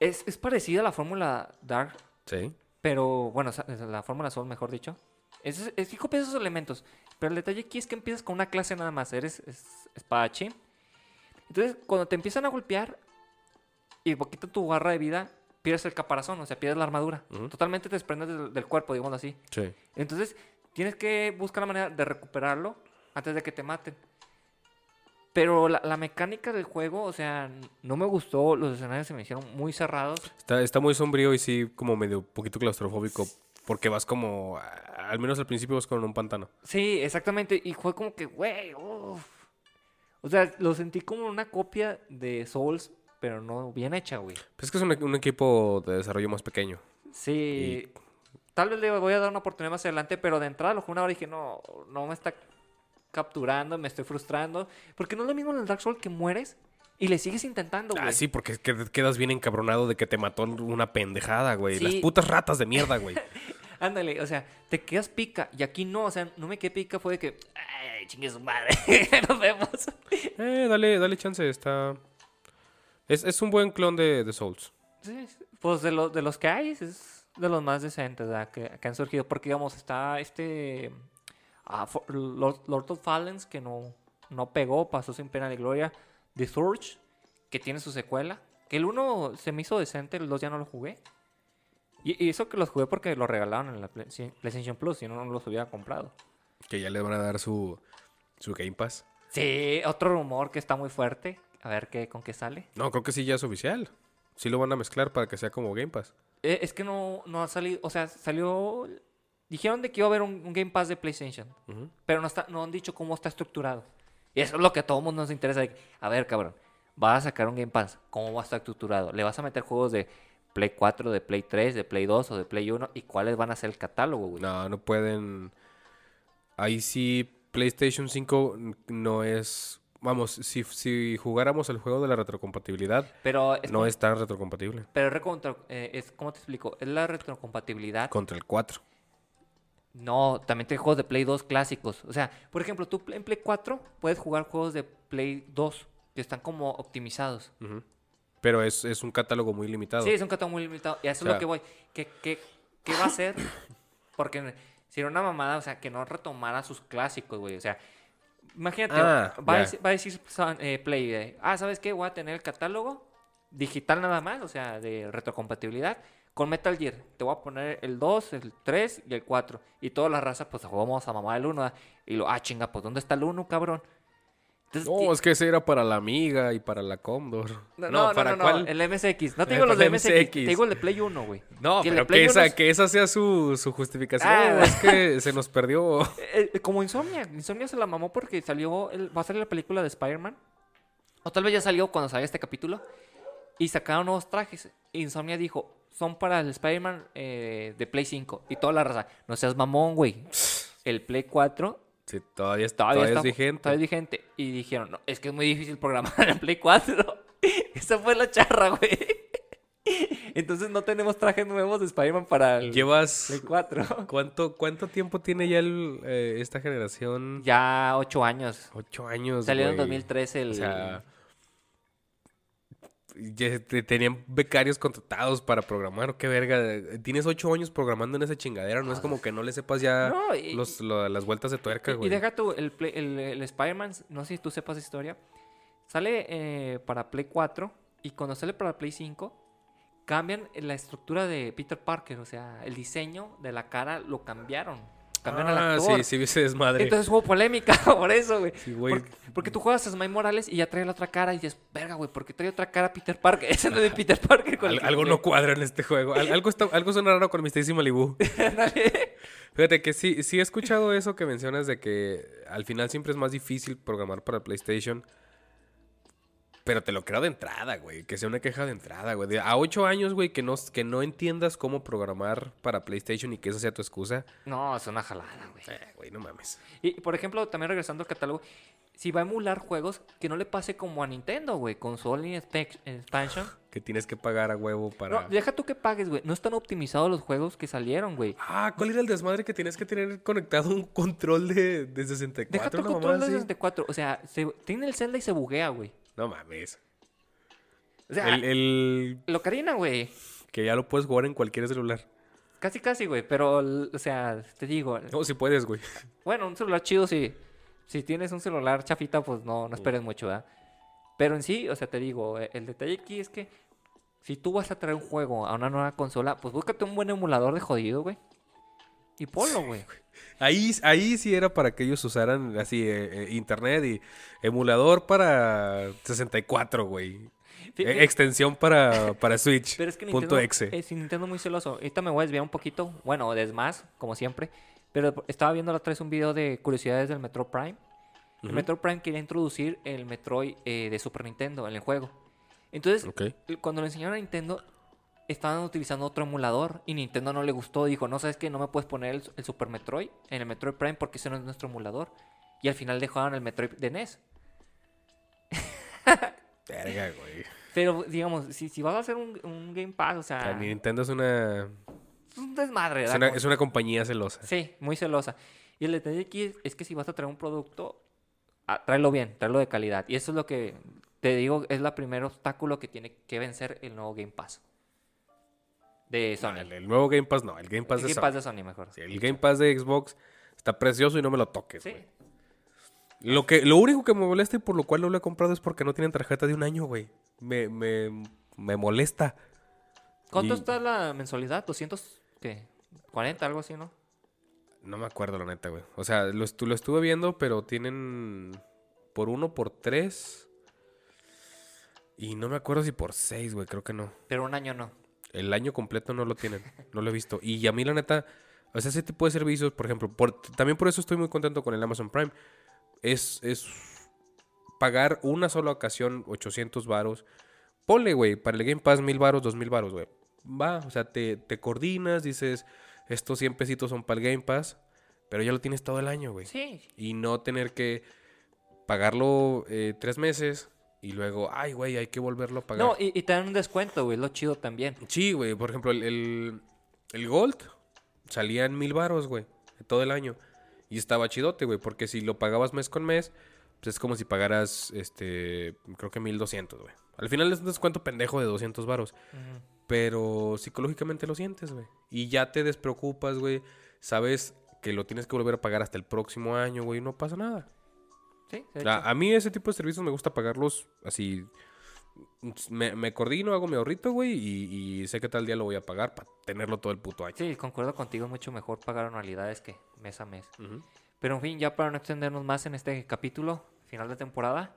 Es, es parecida a la fórmula Dark, Sí. Pero bueno, la fórmula Soul, mejor dicho. Es, es que copias esos elementos. Pero el detalle aquí es que empiezas con una clase nada más. Eres es- espadachín. Entonces, cuando te empiezan a golpear y poquito tu barra de vida, pierdes el caparazón, o sea, pierdes la armadura. Totalmente te desprendes del, del cuerpo, digamos así. Sí. Entonces, tienes que buscar la manera de recuperarlo antes de que te maten. Pero la, la mecánica del juego, o sea, no me gustó. Los escenarios se me hicieron muy cerrados. Está, está muy sombrío y sí, como medio poquito claustrofóbico. Porque vas como. Al menos al principio vas con un pantano. Sí, exactamente. Y fue como que, güey, uf. O sea, lo sentí como una copia de Souls, pero no bien hecha, güey. Pues es que es un, un equipo de desarrollo más pequeño. Sí. Tal vez le voy a dar una oportunidad más adelante, pero de entrada lo jugué una hora y dije, no, no me está capturando, me estoy frustrando. Porque no es lo mismo en el Dark Souls que mueres y le sigues intentando, güey. Ah, sí, porque quedas bien encabronado de que te mató una pendejada, güey. Sí. Las putas ratas de mierda, güey. Ándale, o sea, te quedas pica. Y aquí no, o sea, no me quedé pica, fue de que, ay, chingue su madre, nos vemos. eh, dale, dale chance, está. Es, es un buen clon de, de Souls. Sí, pues de, los de los que hay, es de los más decentes ¿verdad? que, que han surgido. Porque, digamos, está este fo- Lord, Lord of Fallen, que no, no pegó, pasó sin pena de gloria. The Surge, que tiene su secuela. Que el uno se me hizo decente, el dos ya no lo jugué. Y, y eso que los jugué porque lo regalaron en la Play- PlayStation Plus, si no, no los hubiera comprado. Que ya le van a dar su, su Game Pass. Sí, otro rumor que está muy fuerte. A ver qué, con qué sale. No, creo que sí ya es oficial. Sí lo van a mezclar para que sea como Game Pass. Eh, es que no, no ha salido, o sea, salió... Dijeron de que iba a haber un, un Game Pass de PlayStation, pero no, está, no han dicho cómo está estructurado. Y eso es lo que a todo mundo nos interesa. de que, A ver, cabrón, vas a sacar un Game Pass, ¿cómo va a estar estructurado? ¿Le vas a meter juegos de Play 4, de Play 3, de Play 2 o de Play 1? ¿Y cuáles van a ser el catálogo, güey? No, no pueden. Ahí sí, PlayStation 5 no es. Vamos, si, si jugáramos el juego de la retrocompatibilidad, Pero es, no como- es tan retrocompatible. pero eh, es, ¿cómo te explico? Es la retrocompatibilidad Contra el 4. No, también tiene juegos de Play 2 clásicos. O sea, por ejemplo, tú en Play 4 puedes jugar juegos de Play 2 que están como optimizados. Pero es, es un catálogo muy limitado. Sí, es un catálogo muy limitado. Y eso O es lo que voy. ¿Qué, qué, qué va a hacer? Porque si era una mamada, o sea, que no retomara sus clásicos, güey. O sea, imagínate, Ah, va, a decir, va a decir San- eh, Play, eh, ah, ¿sabes qué? Voy a tener el catálogo digital nada más, o sea, de retrocompatibilidad. Con Metal Gear, te voy a poner el 2, el 3 y el 4. Y todas las razas, pues vamos a mamar el 1. Y lo, ah, chinga, pues ¿dónde está el 1, cabrón? Entonces, No, es que ese era para la Amiga y para la Commodore. no, no, no, ¿para no, cuál? el MSX. No te Eh, digo los de MSX, MSX. te digo el de Play 1, güey. No, Que pero que esa, es- que esa sea su, su justificación. Ah. Es que se nos perdió. Eh, eh, como Insomnia. Insomnia se la mamó porque salió. el- va a salir la película de Spider-Man. O tal vez ya salió cuando salga este capítulo. Y sacaron nuevos trajes. Insomnia dijo: Son para el Spider-Man eh, de Play 5. Y toda la raza. No seas mamón, güey. El Play 4 Sí, todavía, es- todavía, todavía está, es vigente. todavía es vigente. Y dijeron: No, es que es muy difícil programar en Play 4. Esa fue la charra, güey. Entonces no tenemos trajes nuevos de Spider-Man para el Llevas. Play 4. ¿Cuánto, ¿Cuánto tiempo tiene ya el, eh, esta generación? Ya 8 años. Ocho años. Salió en güey. 2013 el. O sea. Tenían becarios contratados para programar. Qué verga. Tienes ocho años programando en esa chingadera. No es como que no le sepas ya No, y- los- lo- las vueltas de tuerca, Y- y, güey. deja tú, el, Play- el, el Spider-Man, no sé si tú sepas esa historia, sale eh, para Play 4 y cuando sale para Play 5 cambian la estructura de Peter Parker, o sea, el diseño de la cara lo cambiaron. Cambiaron al Ah, actor. sí, sí, vi ese desmadre. Entonces hubo polémica por eso, güey. Sí, güey. porque, porque tú juegas a Smile Morales y ya trae la otra cara y dices, verga, güey, ¿por qué trae otra cara Peter Parker? Ese no es de Peter Parker. con Al- algo jugué". no cuadra en este juego. Al- algo, está, algo suena raro con Mr. Malibu. Fíjate que sí, sí he escuchado eso que mencionas de que al final siempre es más difícil programar para PlayStation. Pero te lo creo de entrada, güey. Que sea una queja de entrada, güey. A ocho años, güey, que no, que no entiendas cómo programar para PlayStation y que esa sea tu excusa. no, es una jalada, güey. Eh, güey, no mames. Y, por ejemplo, también regresando al catálogo, si va a emular juegos, que no le pase como a Nintendo, güey, con su Expansion. Que tienes que pagar a huevo para... No, deja tú que pagues, güey. No están optimizados los juegos que salieron, güey. Ah, ¿cuál era el desmadre que tienes que tener conectado un control de, de 64? Deja tu control de así? 64. O sea, se- tiene el Zelda y se buguea, güey. No mames. O sea, El, el lo carina, güey. que ya lo puedes jugar en cualquier celular. Casi, casi, güey. Pero, o sea, te digo, No, si puedes, güey. bueno, un celular chido, si, si tienes un celular chafita, pues no, no esperes mucho, ¿verdad? Pero en sí, o sea, te digo, el detalle aquí es que si tú vas a traer un juego a una nueva consola, pues búscate un buen emulador de jodido, güey. Y ponlo, güey. Ahí, ahí sí era para que ellos usaran así eh, eh, internet y emulador para 64, güey. Eh, fí- extensión para, para Switch. Pero es que punto Nintendo, exe. es Nintendo muy celoso. Ahorita me voy a desviar un poquito. Bueno, es más, como siempre. Pero estaba viendo la otra vez un video de curiosidades del Metro Prime. El Ujú. Metro Prime quería introducir el Metroid eh, de Super Nintendo en el juego. Entonces, cuando lo enseñaron a Nintendo, estaban utilizando otro emulador y Nintendo no le gustó. Dijo, no, ¿sabes qué? No me puedes poner el, el Super Metroid en el Metroid Prime porque ese no es nuestro emulador. Y al final dejaron el Metroid de NES. Verga, güey. Pero, digamos, si, si vas a hacer un, un Game Pass, o O sea, Nintendo es una, es un desmadre, es ¿verdad? una, Como- es una compañía celosa. Sí, muy celosa. Y el detalle aquí es, es que si vas a traer un producto, ah, tráelo bien, tráelo de calidad. Y eso es lo que te digo, es la primer obstáculo que tiene que vencer el nuevo Game Pass. De Sony. El, el nuevo Game Pass no, el Game Pass el de Game Sony. Pass de Sony, mejor. Sí, el Game Pass de Xbox está precioso y no me lo toques, Sí. Lo, que, lo único que me molesta y por lo cual no lo he comprado es porque no tienen tarjeta de un año, güey. Me, me, me molesta. ¿Cuánto Y- está la mensualidad? ¿200? ¿Qué? ¿40? Algo así, ¿no? No me acuerdo, la neta, güey. O sea, lo, lo estuve viendo, pero tienen por uno, por tres. Y no me acuerdo si por seis, güey. Creo que no. Pero un año no. El año completo no lo tienen. No lo he visto. Y a mí, la neta, o sea, ese tipo de servicios, por ejemplo, por- también por eso estoy muy contento con el Amazon Prime. Es, es pagar una sola ocasión 800 varos. Ponle, güey, para el Game Pass 1000 varos, 2000 varos, güey. Va, o sea, te, te coordinas, dices, estos 100 pesitos son para el Game Pass, pero ya lo tienes todo el año, güey. Sí. Y no tener que pagarlo eh, tres meses y luego, ay, güey, hay que volverlo a pagar. No, y, y te dan un descuento, güey. Lo chido también. Sí, güey. Por ejemplo, el, el, el Gold salía en mil baros, güey. Todo el año. Y estaba chidote, güey. Porque si lo pagabas mes con mes, pues es como si pagaras, este, creo que mil doscientos, güey. Al final es un descuento pendejo de 200 varos. Ujú. Pero psicológicamente lo sientes, güey. Y ya te despreocupas, güey. Sabes que lo tienes que volver a pagar hasta el próximo año, güey. y No pasa nada. Sí, A, mí ese tipo de servicios me gusta pagarlos así. Me, me coordino, hago mi ahorrito, güey, y, y sé que tal día lo voy a pagar para tenerlo todo el puto año. Sí, concuerdo contigo. Es mucho mejor pagar anualidades que mes a mes. Pero en fin, ya para no extendernos más en este capítulo, final de temporada.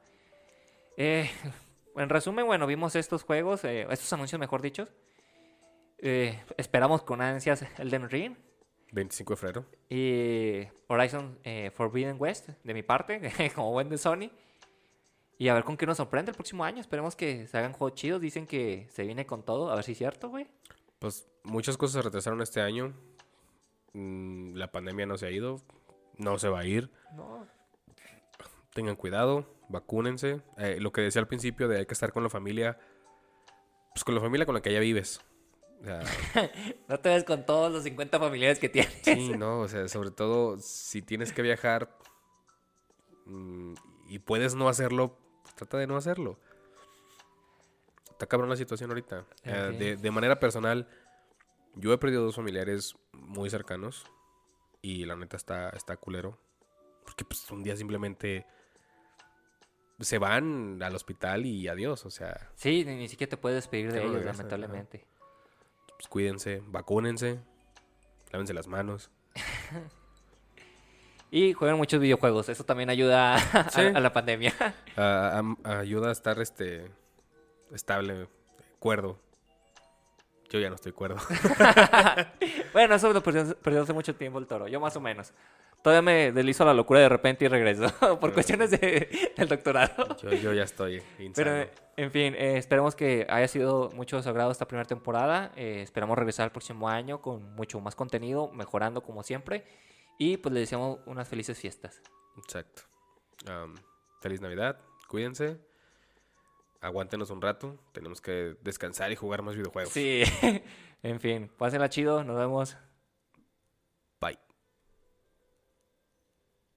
eh, en resumen, bueno, vimos estos juegos, eh, estos anuncios, mejor dicho. Eh, esperamos con ansias Elden Ring 25 de febrero. y Horizon eh, Forbidden West, de mi parte, como buen de Sony. Y a ver con qué nos sorprende el próximo año. Esperemos que se hagan juegos chidos. Dicen que se viene con todo. A ver si es cierto, güey. Pues muchas cosas se retrasaron este año. Mm, la pandemia no se ha ido. No se va a ir. No, Tengan cuidado. Vacúnense. Eh, lo que decía al principio de hay que estar con la familia. Pues con la familia con la que ya vives. O sea, no te ves con todos los 50 familiares que tienes. Sí, no, o sea, sobre todo si tienes que viajar mm, y puedes no hacerlo, pues trata de no hacerlo. Está cabrón la situación ahorita. Eh, de, de manera personal, yo he perdido dos familiares muy cercanos y la neta está, está culero. Porque pues un día simplemente se van al hospital y adiós, o sea, Sí, ni, ni siquiera te puedes despedir de ellos, regresan, lamentablemente. Pues cuídense, vacúnense, lávense las manos. Y juegan muchos videojuegos, eso también ayuda a, Sí. a la pandemia. a- ayuda a estar este estable, cuerdo. Yo ya no estoy cuerdo. bueno, eso lo perdió, perdió hace mucho tiempo el toro, yo más o menos. Todavía me deslizo a la locura de repente y regreso, por cuestiones de- del doctorado. Yo, yo ya estoy insano. Pero, en fin, eh, esperemos que haya sido mucho de su agrado esta primera temporada. Eh, esperamos regresar el próximo año con mucho más contenido, mejorando como siempre. Y pues les deseamos unas felices fiestas. Exacto. Am, feliz Navidad. Cuídense. Aguántenos un rato. Tenemos que descansar y jugar más videojuegos. Sí, en fin, pásenla chido, nos vemos.